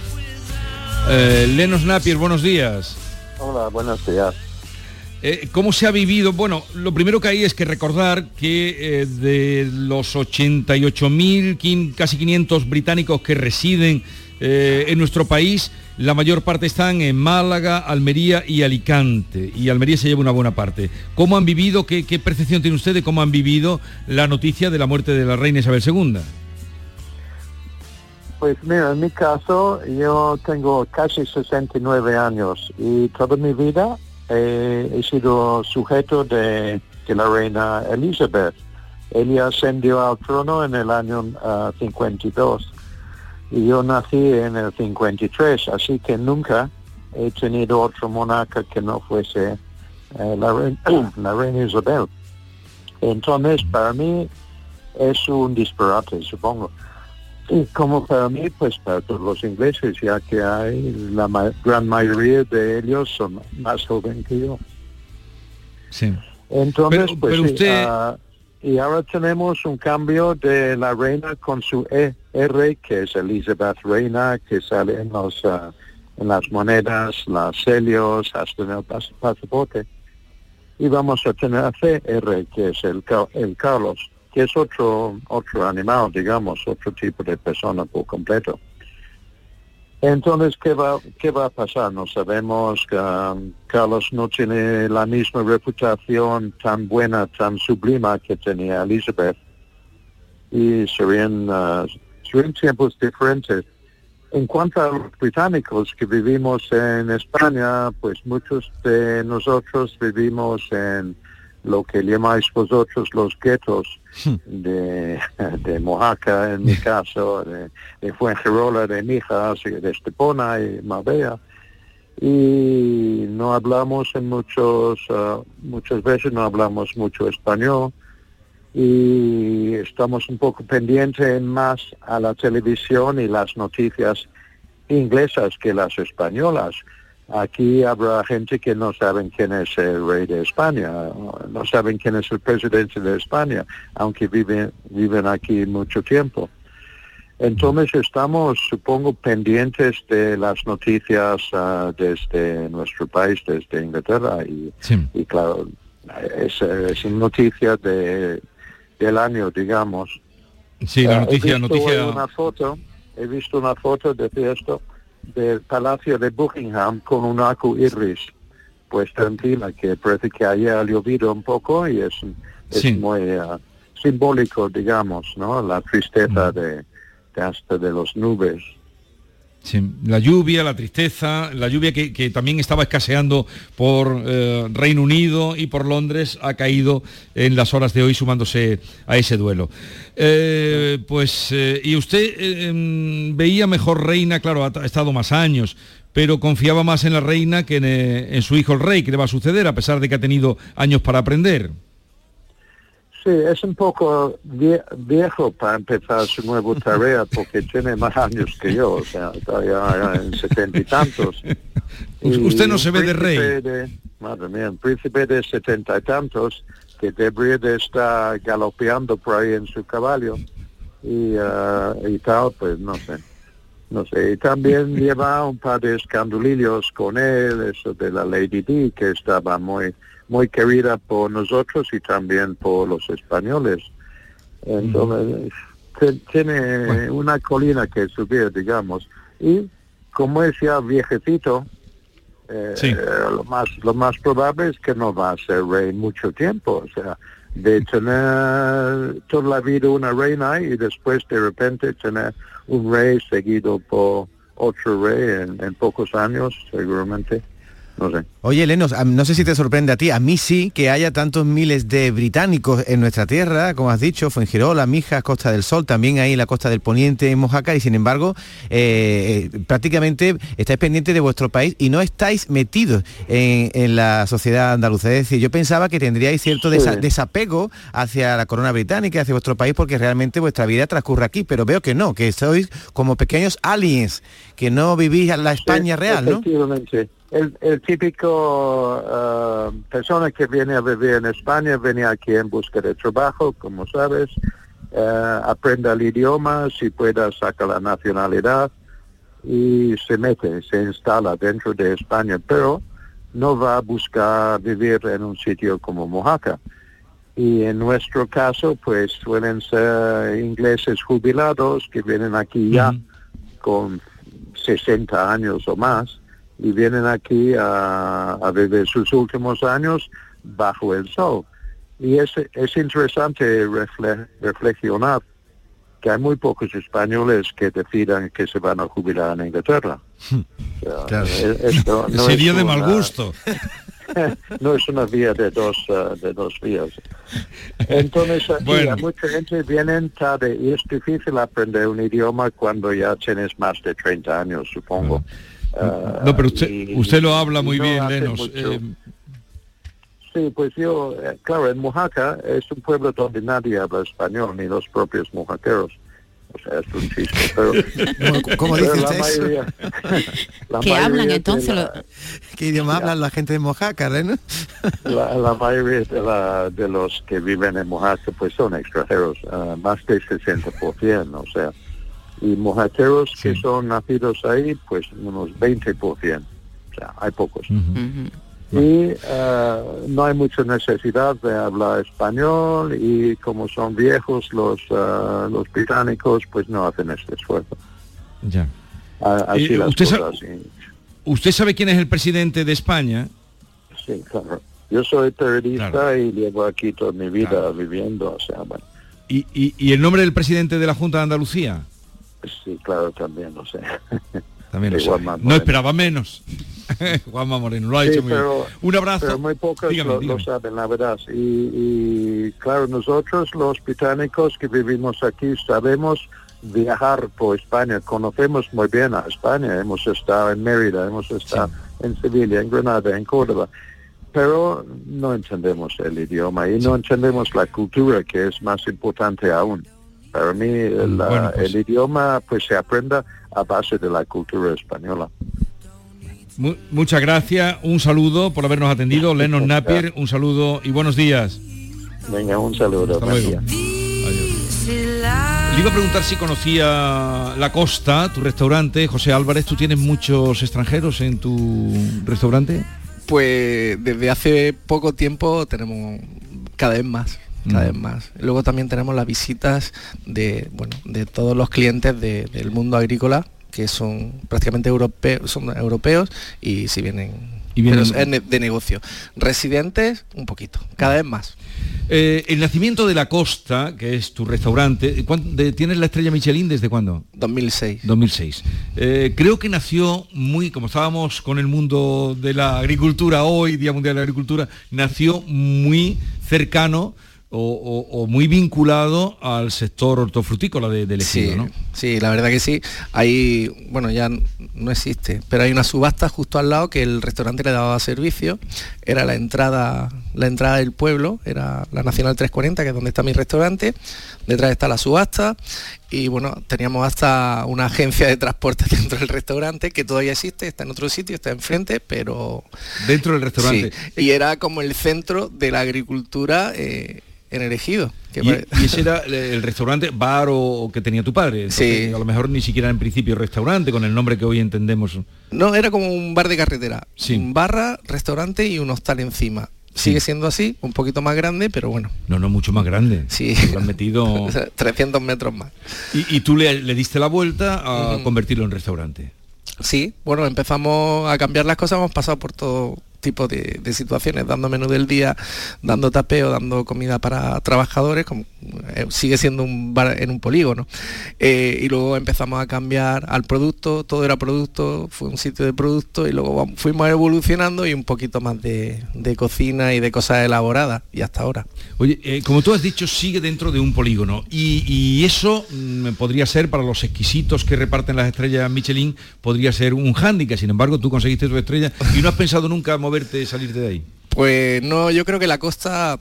Eh, Lenos Napier, buenos días. Hola, buenos días. Eh, ¿Cómo se ha vivido? Bueno, lo primero que hay es que recordar que eh, de los 88.000, quin- casi 500 británicos que residen eh, en nuestro país, la mayor parte están en Málaga, Almería y Alicante. Y Almería se lleva una buena parte. ¿Cómo han vivido, qué, percepción tiene usted de cómo han vivido la noticia de la muerte de la reina Isabel II? Pues mira, en mi caso, yo tengo casi 69 años y toda mi vida eh, he sido sujeto de, de la reina Elizabeth. Ella ascendió al trono en el año ah, 52 y yo nací en el 53, así que nunca he tenido otro monarca que no fuese eh, la, reina, la reina Isabel. Entonces, para mí es un disparate, supongo. Y como para mí, pues para todos los ingleses, ya que hay la ma- gran mayoría de ellos son más jóvenes que yo. Sí. Entonces, Pero- pues pero sí, ah, y ahora tenemos un cambio de la reina con su E- R, que es Elizabeth Reina, que sale en, los, ah, en las monedas, los celios, hasta en el pas- pasaporte. Y vamos a tener a CR, que es el, el Carlos, que es otro, otro animal, digamos, otro tipo de persona por completo. Entonces, ¿qué va, ¿qué va a pasar? No sabemos que um, Carlos no tiene la misma reputación tan buena, tan sublima que tenía Elizabeth. Y serían, uh, serían tiempos diferentes. En cuanto a los británicos que vivimos en España, pues muchos de nosotros vivimos en lo que llamáis vosotros los guetos de, de Mojaca, en mi caso, de, de Fuengirola, de Mijas, y de Estepona y Marbella. y no hablamos en muchos, ah, muchas veces no hablamos mucho español y estamos un poco pendientes más a la televisión y las noticias inglesas que las españolas. Aquí habrá gente que no saben quién es el rey de España, no saben quién es el presidente de España, aunque viven, viven aquí mucho tiempo. Entonces estamos, supongo, pendientes de las noticias ah, desde nuestro país, desde Inglaterra, y, y claro, es, es noticia de, del año, digamos. Sí, la Ah, noticia, he visto noticia. Una foto, he visto una foto de esto del Palacio de Buckingham con un arco iris puesto encima, que parece que haya llovido un poco y es, es Sí. muy ah, simbólico, digamos, ¿no? La tristeza de, de hasta de las nubes. Sí, la lluvia, la tristeza, la lluvia que, también estaba escaseando por eh, Reino Unido y por Londres ha caído en las horas de hoy sumándose a ese duelo. Eh, pues, eh, y usted em, veía mejor reina, claro, ha, estado más años, pero confiaba más en la reina que en, en su hijo el rey, que le va a suceder, a pesar de que ha tenido años para aprender. Sí, es un poco vie- viejo para empezar su nueva tarea porque tiene más años que yo, o sea, ya en setenta y tantos. Usted no se ve de rey. de- madre mía, un príncipe de setenta y tantos que debería de estar galopeando por ahí en su caballo y, ah, y tal, pues no sé. No sé, y también lleva un par de escandalillos con él, eso de la Lady Di, que estaba muy, muy querida por nosotros y también por los españoles. Entonces, tiene una colina que subir, digamos. Y como es ya viejecito, eh, eh, lo más lo más probable es que no va a ser rey mucho tiempo. O sea, de tener toda la vida una reina y después de repente tener un rey seguido por otro rey en, en pocos años, seguramente. No sé. Oye, Lenos, no sé si te sorprende a ti, a mí sí que haya tantos miles de británicos en nuestra tierra, como has dicho, Fuengirola, Mijas, Costa del Sol, también ahí la Costa del Poniente, en Mojácar, y sin embargo, eh, eh, prácticamente estáis pendientes de vuestro país y no estáis metidos en, en la sociedad andaluza. Es decir, yo pensaba que tendríais cierto Sí. desa- desapego hacia la corona británica, hacia vuestro país, porque realmente vuestra vida transcurre aquí, pero veo que no, que sois como pequeños aliens, que no vivís en la España Sí, real, ¿no? Efectivamente. El, el típico ah, persona que viene a vivir en España, viene aquí en busca de trabajo, como sabes, eh, aprende el idioma, si pueda saca la nacionalidad y se mete, se instala dentro de España, pero no va a buscar vivir en un sitio como Mojaca. Y en nuestro caso, pues suelen ser ingleses jubilados que vienen aquí ya con 60 años o más y vienen aquí a, a vivir sus últimos años bajo el sol. Y es, es interesante refle- reflexionar que hay muy pocos españoles que decidan que se van a jubilar en Inglaterra. O sea, esto no Sería es de mal gusto. no es una vía de dos eh, de dos vías. Entonces aquí Bueno. a mucha gente vienen tarde y es difícil aprender un idioma cuando ya tienes más de 30 años, supongo. Ah, No, pero usted, y- usted lo habla muy no bien, Lenos. Eh, Sí, pues yo, eh, claro, en Mojaca es un pueblo donde nadie habla español, ni los propios mojaqueros. O sea, es un chiste, pero... ¿Cómo pero dices la eso? mayoría- la ¿Qué hablan entonces la- ¿Qué idioma hablan la gente de Mojácar, eh, no? La, la mayoría de, la- de los que viven en Mojaca pues son extranjeros, ah, más del 60%, o sea, y mojaqueros que son nacidos ahí, pues unos 20%, o sea, hay pocos. Y ah, no hay mucha necesidad de hablar español y como son viejos los, ah, los británicos, pues no hacen este esfuerzo. ya. Así Eh, las usted sa- cosas, sí. ¿Usted sabe quién es el presidente de España? Sí, claro. Yo soy periodista y llevo aquí toda mi vida viviendo, o sea, bueno, ¿Y, y, y el nombre del presidente de la Junta de Andalucía? sí, claro, también, no sé. También lo Sí, sabe. Juanma No esperaba menos. Juanma Moreno, lo ha Sí, hecho muy pero- bien. Un abrazo. Pero muy pocos Dígame, lo, saben, la verdad. Y, y, claro, nosotros los británicos que vivimos aquí sabemos viajar por España, conocemos muy bien a España, hemos estado en Mérida, hemos estado en Sevilla, en Granada, en Córdoba, pero no entendemos el idioma y no entendemos la cultura, que es más importante aún. Para mí Mm, la- el idioma pues se aprenda a base de la cultura española. Mu- muchas gracias, un saludo por habernos atendido. Lennon Napier, un saludo y buenos días. Venga, un saludo. Hasta luego. Le iba a preguntar si conocía La Costa, tu restaurante. José Álvarez, ¿tú tienes muchos extranjeros en tu restaurante? Pues desde hace poco tiempo tenemos cada vez más, cada Mm. vez más. Luego también tenemos las visitas de, bueno, de todos los clientes de- del mundo agrícola que son prácticamente europeos, son europeos y si vienen, Y vienen- pero es ne- de negocio. Residentes, un poquito, cada vez más. Eh, el nacimiento de La Costa, que es tu restaurante, ¿cuán- de- ¿tienes la estrella Michelin desde cuándo? 2006. 2006. Eh, creo que nació muy, como estábamos con el mundo de la agricultura hoy, Día Mundial de la Agricultura, nació muy cercano o, o- o muy vinculado al sector hortofrutícola de, del ejido, Sí, ¿no? sí, la verdad que sí. Hay, bueno, ya no existe, pero hay una subasta justo al lado que el restaurante le daba servicio. Era la entrada, la entrada del pueblo, era la Nacional 340, que es donde está mi restaurante. Detrás está la subasta y bueno, teníamos hasta una agencia de transporte dentro del restaurante que todavía existe, está en otro sitio, está enfrente, pero Dentro del restaurante. Sí, y era como el centro de la agricultura eh, en el ejido. que Y, pare- y ese era el restaurante bar o, que tenía tu padre. Entonces, A lo mejor ni siquiera en principio restaurante, con el nombre que hoy entendemos. No, era como un bar de carretera. Sí. Un barra, restaurante y un hostal encima. Sigue siendo así, un poquito más grande, pero bueno. No, no, mucho más grande. Sí. Lo han metido... 300 metros más. Y, y tú le, le diste la vuelta a convertirlo en restaurante. Sí, bueno, empezamos a cambiar las cosas, hemos pasado por todo tipo de, situaciones, dando menú del día, dando tapeo, dando comida para trabajadores, como, eh, sigue siendo un bar en un polígono. Eh, y luego empezamos a cambiar al producto, todo era producto, fue un sitio de producto y luego fuimos evolucionando y un poquito más de, de cocina y de cosas elaboradas y hasta ahora. Oye, eh, como tú has dicho, sigue dentro de un polígono. Y, eso mm, podría ser, para los exquisitos que reparten las estrellas Michelin, podría ser un hándicap. Sin embargo, tú conseguiste tu estrella y no has pensado nunca moverte, salir de ahí. Pues no, yo creo que la costa,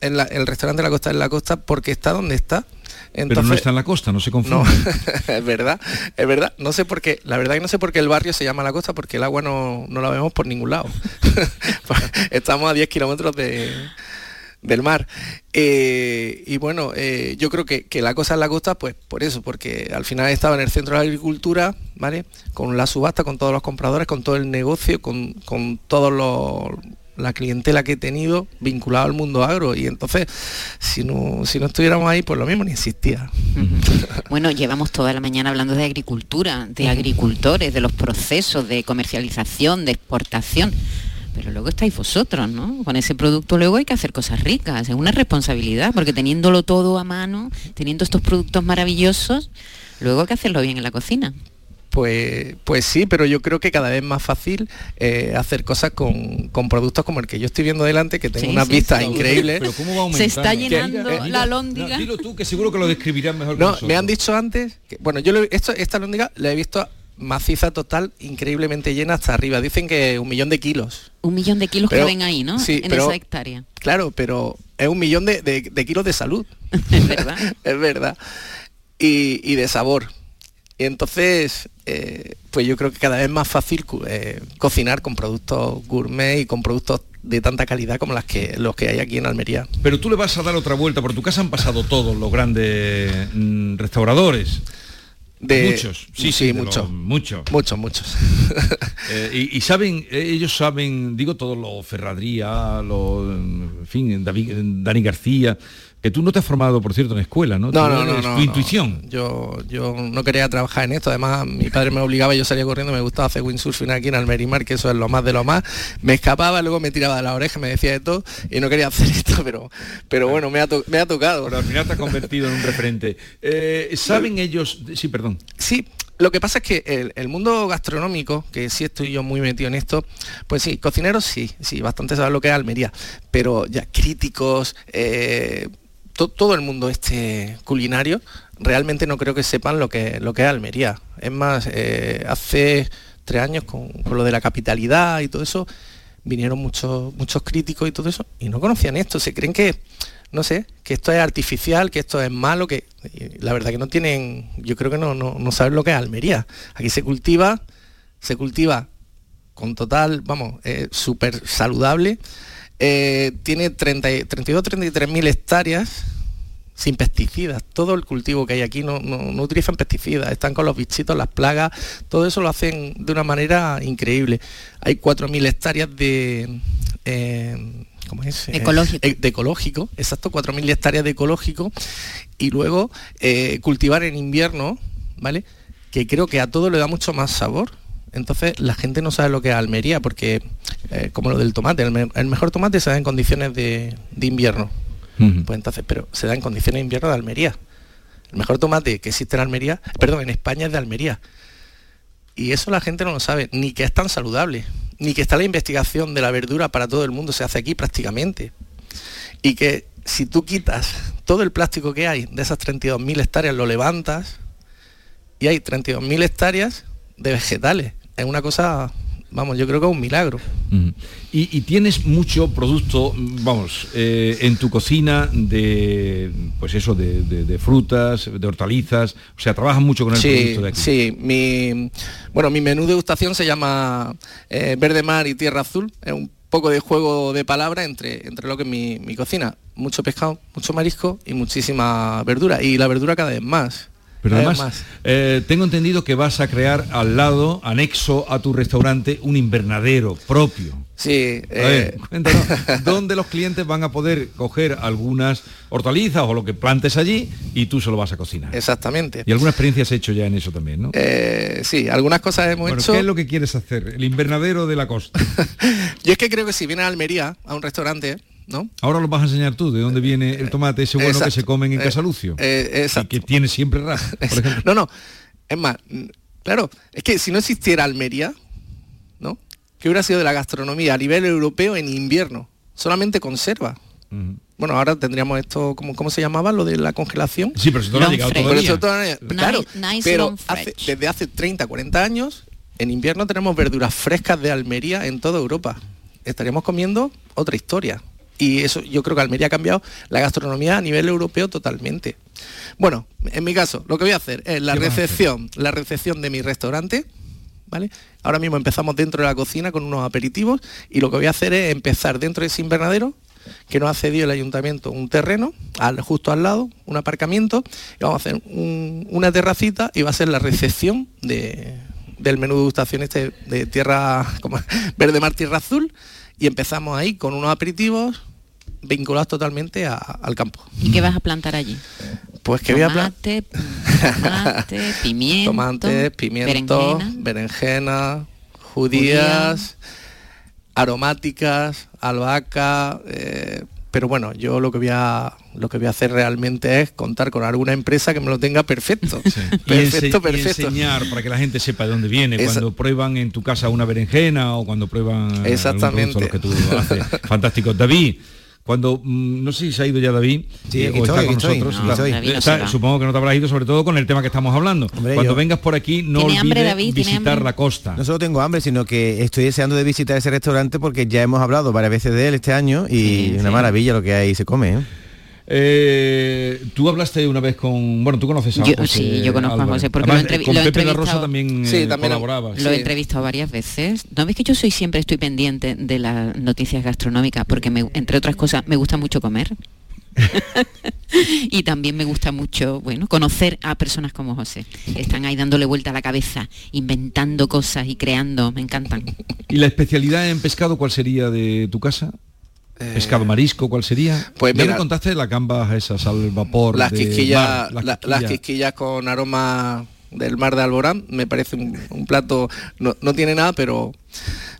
en la- el restaurante de la costa es la costa porque está donde está. Pero no está en la costa, no se No, confunda. es verdad, es verdad. No sé por qué, la verdad que no sé por qué el barrio se llama la costa, porque el agua no, no la vemos por ningún lado. Estamos a 10 kilómetros de, del mar. Eh, y bueno, eh, yo creo que, que la cosa es la costa, pues por eso, porque al final estaba en el centro de la agricultura, ¿vale? Con la subasta, con todos los compradores, con todo el negocio, con, con todos los la clientela que he tenido vinculado al mundo agro y entonces si no si no estuviéramos ahí pues lo mismo ni existía Bueno, llevamos toda la mañana hablando de agricultura, de agricultores, de los procesos de comercialización, de exportación. Pero luego estáis vosotros, ¿no? Con ese producto luego hay que hacer cosas ricas, es una responsabilidad, porque teniéndolo todo a mano, teniendo estos productos maravillosos, luego hay que hacerlo bien en la cocina. Pues, pues sí, pero yo creo que cada vez más fácil eh, hacer cosas con, con productos como el que yo estoy viendo delante, que tengo Sí, unas sí, vistas sí. increíbles. Pero ¿cómo va Se está llenando la lóndiga. No, dilo tú, que seguro que lo describirás mejor No, me han dicho antes, que, bueno, yo lo esto, esta lóndiga la he visto maciza total, increíblemente llena hasta arriba. Dicen que un millón de kilos. Un millón de kilos Pero- que ven ahí, ¿no? sí, en pero- esa hectárea. Claro, pero es un millón de, de- de kilos de salud. Es verdad. es verdad. Y, y de sabor. Y entonces, eh, pues yo creo que cada vez es más fácil eh, cocinar con productos gourmet y con productos de tanta calidad como las que, los que hay aquí en Almería. Pero tú le vas a dar otra vuelta, por tu casa han pasado todos los grandes mm, restauradores. De- muchos, sí, sí, muchos. muchos. Muchos, muchos. Eh, y, y saben, ellos saben, digo todos los Ferradría, los, en fin, David, Dani García, que tú no te has formado, por cierto, en escuela, ¿no? No, no, no, Tu intuición. Yo, yo no quería trabajar en esto, además mi padre me obligaba, yo salía corriendo, me gustaba hacer windsurfing aquí en Almerimar, que eso es lo más de lo más. Me escapaba, luego me tiraba de la oreja, me decía de todo y no quería hacer esto, pero, pero bueno, me ha, to- me ha tocado. Pero al final te has convertido en un referente. Eh, ¿Saben ellos? Sí, perdón. Sí, lo que pasa es que el, el mundo gastronómico, que sí estoy yo muy metido en esto, pues sí, cocineros sí, sí, bastante saben lo que es Almería, pero ya críticos, eh, to- todo el mundo este culinario, realmente no creo que sepan lo que, lo que es Almería. Es más, eh, hace tres años con, con lo de la capitalidad y todo eso, vinieron muchos, muchos críticos y todo eso, y no conocían esto, se creen que, no sé, que esto es artificial, que esto es malo, que la verdad que no tienen, yo creo que no, no, no saben lo que es Almería. Aquí se cultiva, se cultiva con total, vamos, eh, súper saludable. Eh, tiene 30, 32, 33 mil hectáreas sin pesticidas. Todo el cultivo que hay aquí no, no, no utilizan pesticidas, están con los bichitos, las plagas, todo eso lo hacen de una manera increíble. Hay 4.000 hectáreas de... eh, ¿cómo es? Eh, Ecológico. eh, de ecológico, exacto, 4.000 hectáreas de ecológico y luego eh, cultivar en invierno, ¿vale? Que creo que a todo le da mucho más sabor. Entonces la gente no sabe lo que es Almería, porque eh, como lo del tomate, el, me- el mejor tomate se da en condiciones de, de invierno. Pues entonces, pero se da en condiciones de invierno de Almería. El mejor tomate que existe en Almería, perdón, en España es de Almería. Y eso la gente no lo sabe, ni que es tan saludable, ni que está la investigación de la verdura para todo el mundo, se hace aquí prácticamente. Y que si tú quitas todo el plástico que hay de esas 32.000 hectáreas, lo levantas y hay 32.000 hectáreas de vegetales. Es una cosa, vamos, yo creo que es un milagro. Y, y tienes mucho producto, vamos, eh, en tu cocina de, pues eso, de, de- de frutas, de hortalizas, o sea, trabajas mucho con el Sí, producto de aquí. sí, mi, bueno, mi menú degustación se llama eh, Verde Mar y Tierra Azul. Es un poco de juego de palabras entre, entre lo que es mi, mi cocina. Mucho pescado, mucho marisco y muchísima verdura. Y la verdura cada vez más. Pero además, eh, tengo entendido que vas a crear al lado, anexo a tu restaurante, un invernadero propio. Sí, A ver, eh, cuéntanos, ¿dónde los clientes van a poder coger algunas hortalizas o lo que plantes allí y tú se lo vas a cocinar? exactamente. Y alguna experiencia has hecho ya en eso también, ¿no? Eh, sí, algunas cosas hemos Bueno, hecho. ¿qué es lo que quieres hacer? El invernadero de la costa. Yo es que creo que si vienes a Almería, a un restaurante, ¿no? Ahora lo vas a enseñar tú, de dónde viene el tomate ese bueno que se comen en Eh, Casalucio. eh, y que tiene siempre por ejemplo. No, no. Es más, claro, es que si no existiera Almería, ¿no? ¿Qué hubiera sido de la gastronomía a nivel europeo en invierno? Solamente conserva. Bueno, ahora tendríamos esto, ¿cómo, ¿cómo se llamaba? Lo de la congelación. Sí, pero eso no ha llegado Pero todavía. eso todavía- Nice- claro, nice pero hace- desde hace 30, 40 años, en invierno tenemos verduras frescas de Almería en toda Europa. Estaríamos comiendo otra historia. Y eso yo creo que Almería ha cambiado la gastronomía a nivel europeo totalmente. Bueno, en mi caso, lo que voy a hacer es la recepción, la recepción de mi restaurante, ¿vale? Ahora mismo empezamos dentro de la cocina con unos aperitivos y lo que voy a hacer es empezar dentro de ese invernadero que nos ha cedido el ayuntamiento un terreno al, justo al lado, un aparcamiento, y vamos a hacer un- una terracita y va a ser la recepción de- del menú de gustación este de tierra como, verde mar tierra azul y empezamos ahí con unos aperitivos vinculados totalmente a- al campo. ¿Y qué vas a plantar allí? Pues que voy a plan- Tomate, pimiento, tomates, pimientos, berenjena. berenjena, judías, aromáticas, albahaca, eh, pero bueno, yo lo que voy a lo que voy a hacer realmente es contar con alguna empresa que me lo tenga perfecto. Perfecto, y perfecto. enseñar para que la gente sepa de dónde viene, Esa- cuando prueban en tu casa una berenjena o cuando prueban Exactamente. lo que tú haces. Fantástico. David, cuando mm, no sé si se ha ido ya David Sí, eh, aquí o está estoy, con aquí estoy, nosotros. aquí claro. estoy. David no Está- se va. supongo que no te habrás ido sobre todo con el tema que estamos hablando. Hombre, cuando yo- vengas por aquí no ¿Tiene hambre, olvides David? ¿Tiene visitar la costa. No solo tengo hambre, sino que estoy deseando de visitar ese restaurante porque ya hemos hablado varias veces de él este año y una maravilla lo que hay se come. ¿eh? Eh, tú hablaste una vez con bueno tú conoces a Yo- José sí, yo conozco a. José, porque Además, lo he entrevi- con lo La entrevistado. Rosa también, Sí, eh, también colaborabas Lo he entrevistado varias veces. ¿No ves que yo soy siempre estoy pendiente de las noticias gastronómicas? Porque me- entre otras cosas me gusta mucho comer. y también me gusta mucho, bueno, conocer a personas como José. Están ahí dándole vuelta a la cabeza, inventando cosas y creando, me encantan. ¿Y la especialidad en pescado cuál sería de tu casa? Pescado marisco, ¿cuál sería? pues ya mira- me contaste las gambas esas al vapor. las de quisquillas, mar, las la- quisquillas. las quisquillas con aroma del mar de Alborán, me parece un, un plato, no, no tiene nada, pero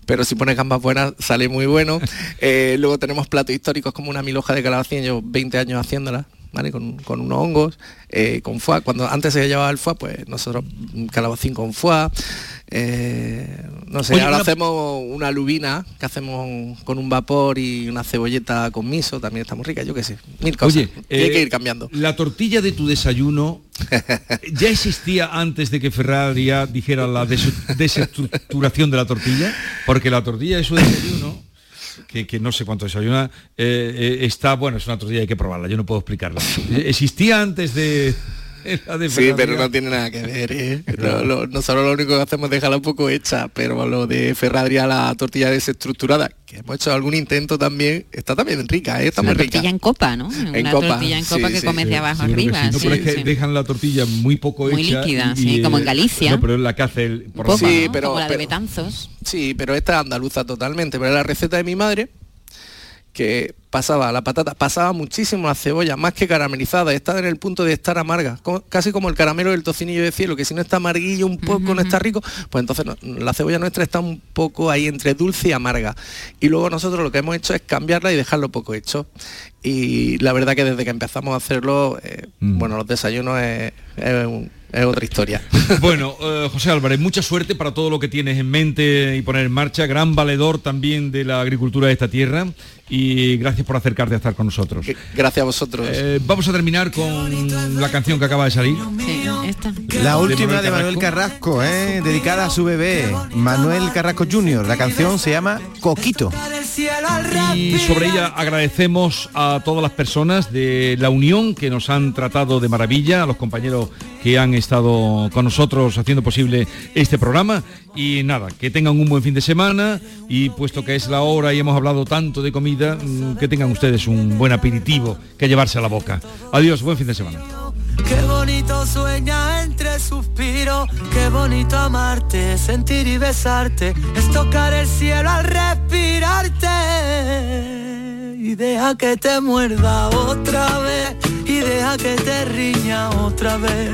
pero si pones gambas buenas sale muy bueno. Eh, luego tenemos platos históricos como una miloja de calabacín, llevo 20 años haciéndola. ¿Vale? Con, con unos hongos, eh, con foie. Cuando antes se llevaba el foie, pues nosotros calabacín con foie, Eh, no sé, Oye, ahora una- hacemos una lubina que hacemos con un vapor y una cebolleta con miso, también está muy rica, yo qué sé, mil cosas. Oye, Y hay eh, que ir cambiando. La tortilla de tu desayuno ya existía antes de que Ferrari dijera la des- desestructuración de la tortilla, porque la tortilla de su desayuno que, que no sé cuánto desayuna, eh, eh, está, bueno, es una tortilla, hay que probarla, yo no puedo explicarla. Eh, ¿Existía antes de Sí, pero no tiene nada que ver. ¿eh? Lo- nosotros lo único que hacemos es dejarla un poco hecha, pero lo de Ferradria, la tortilla desestructurada, que hemos hecho algún intento también, está también rica, ¿eh? está muy Una rica. tortilla en copa, ¿no? En Una copa, tortilla en copa sí, que sí, de abajo arriba. sí. No, sí, pero es que sí. dejan la tortilla muy poco Muy hecha. líquida, y- sí, y, como en Galicia. No, pero es la que hace el por Sí, ¿no? pero- como la de pero- Betanzos. Sí, pero esta es andaluza totalmente, pero es la receta de mi madre que pasaba la patata, pasaba muchísimo la cebolla, más que caramelizada, está en el punto de estar amarga, casi como el caramelo del tocinillo de cielo, que si no está amarguillo un poco, no está rico, pues entonces no- la cebolla nuestra está un poco ahí entre dulce y amarga. Y luego nosotros lo que hemos hecho es cambiarla y dejarlo poco hecho. Y la verdad que desde que empezamos a hacerlo, eh, bueno, los desayunos es, es un- es otra historia. Bueno, eh, José Álvarez, mucha suerte para todo lo que tienes en mente y poner en marcha. Gran valedor también de la agricultura de esta tierra y gracias por acercarte a estar con nosotros. Gracias a vosotros. Eh, vamos a terminar con la canción que acaba de salir. Sí, esta. La última de Manuel Carrasco, ¿eh? dedicada a su bebé, Manuel Carrasco Jr. La canción se llama Coquito. Y sobre ella agradecemos a todas las personas de la Unión que nos han tratado de maravilla, a los compañeros que han estado con nosotros haciendo posible este programa. Y nada, que tengan un buen fin de semana y puesto que es la hora y hemos hablado tanto de comida, mm, que tengan ustedes un buen aperitivo que llevarse a la boca. Adiós, buen fin de semana. Qué bonito sueña entre suspiros, qué bonito amarte, sentir y besarte, es tocar el cielo al respirarte. Y deja que te muerda otra vez, y deja que te riña otra vez,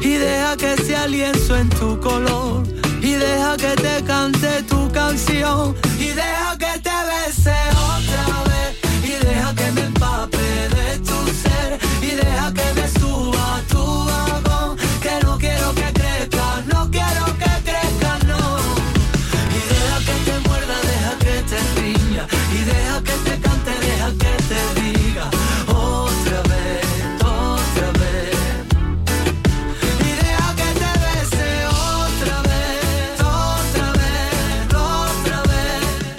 y deja que sea lienzo en tu color, deja que te cante tu canción, y deja que te bese otra vez, y deja que me empape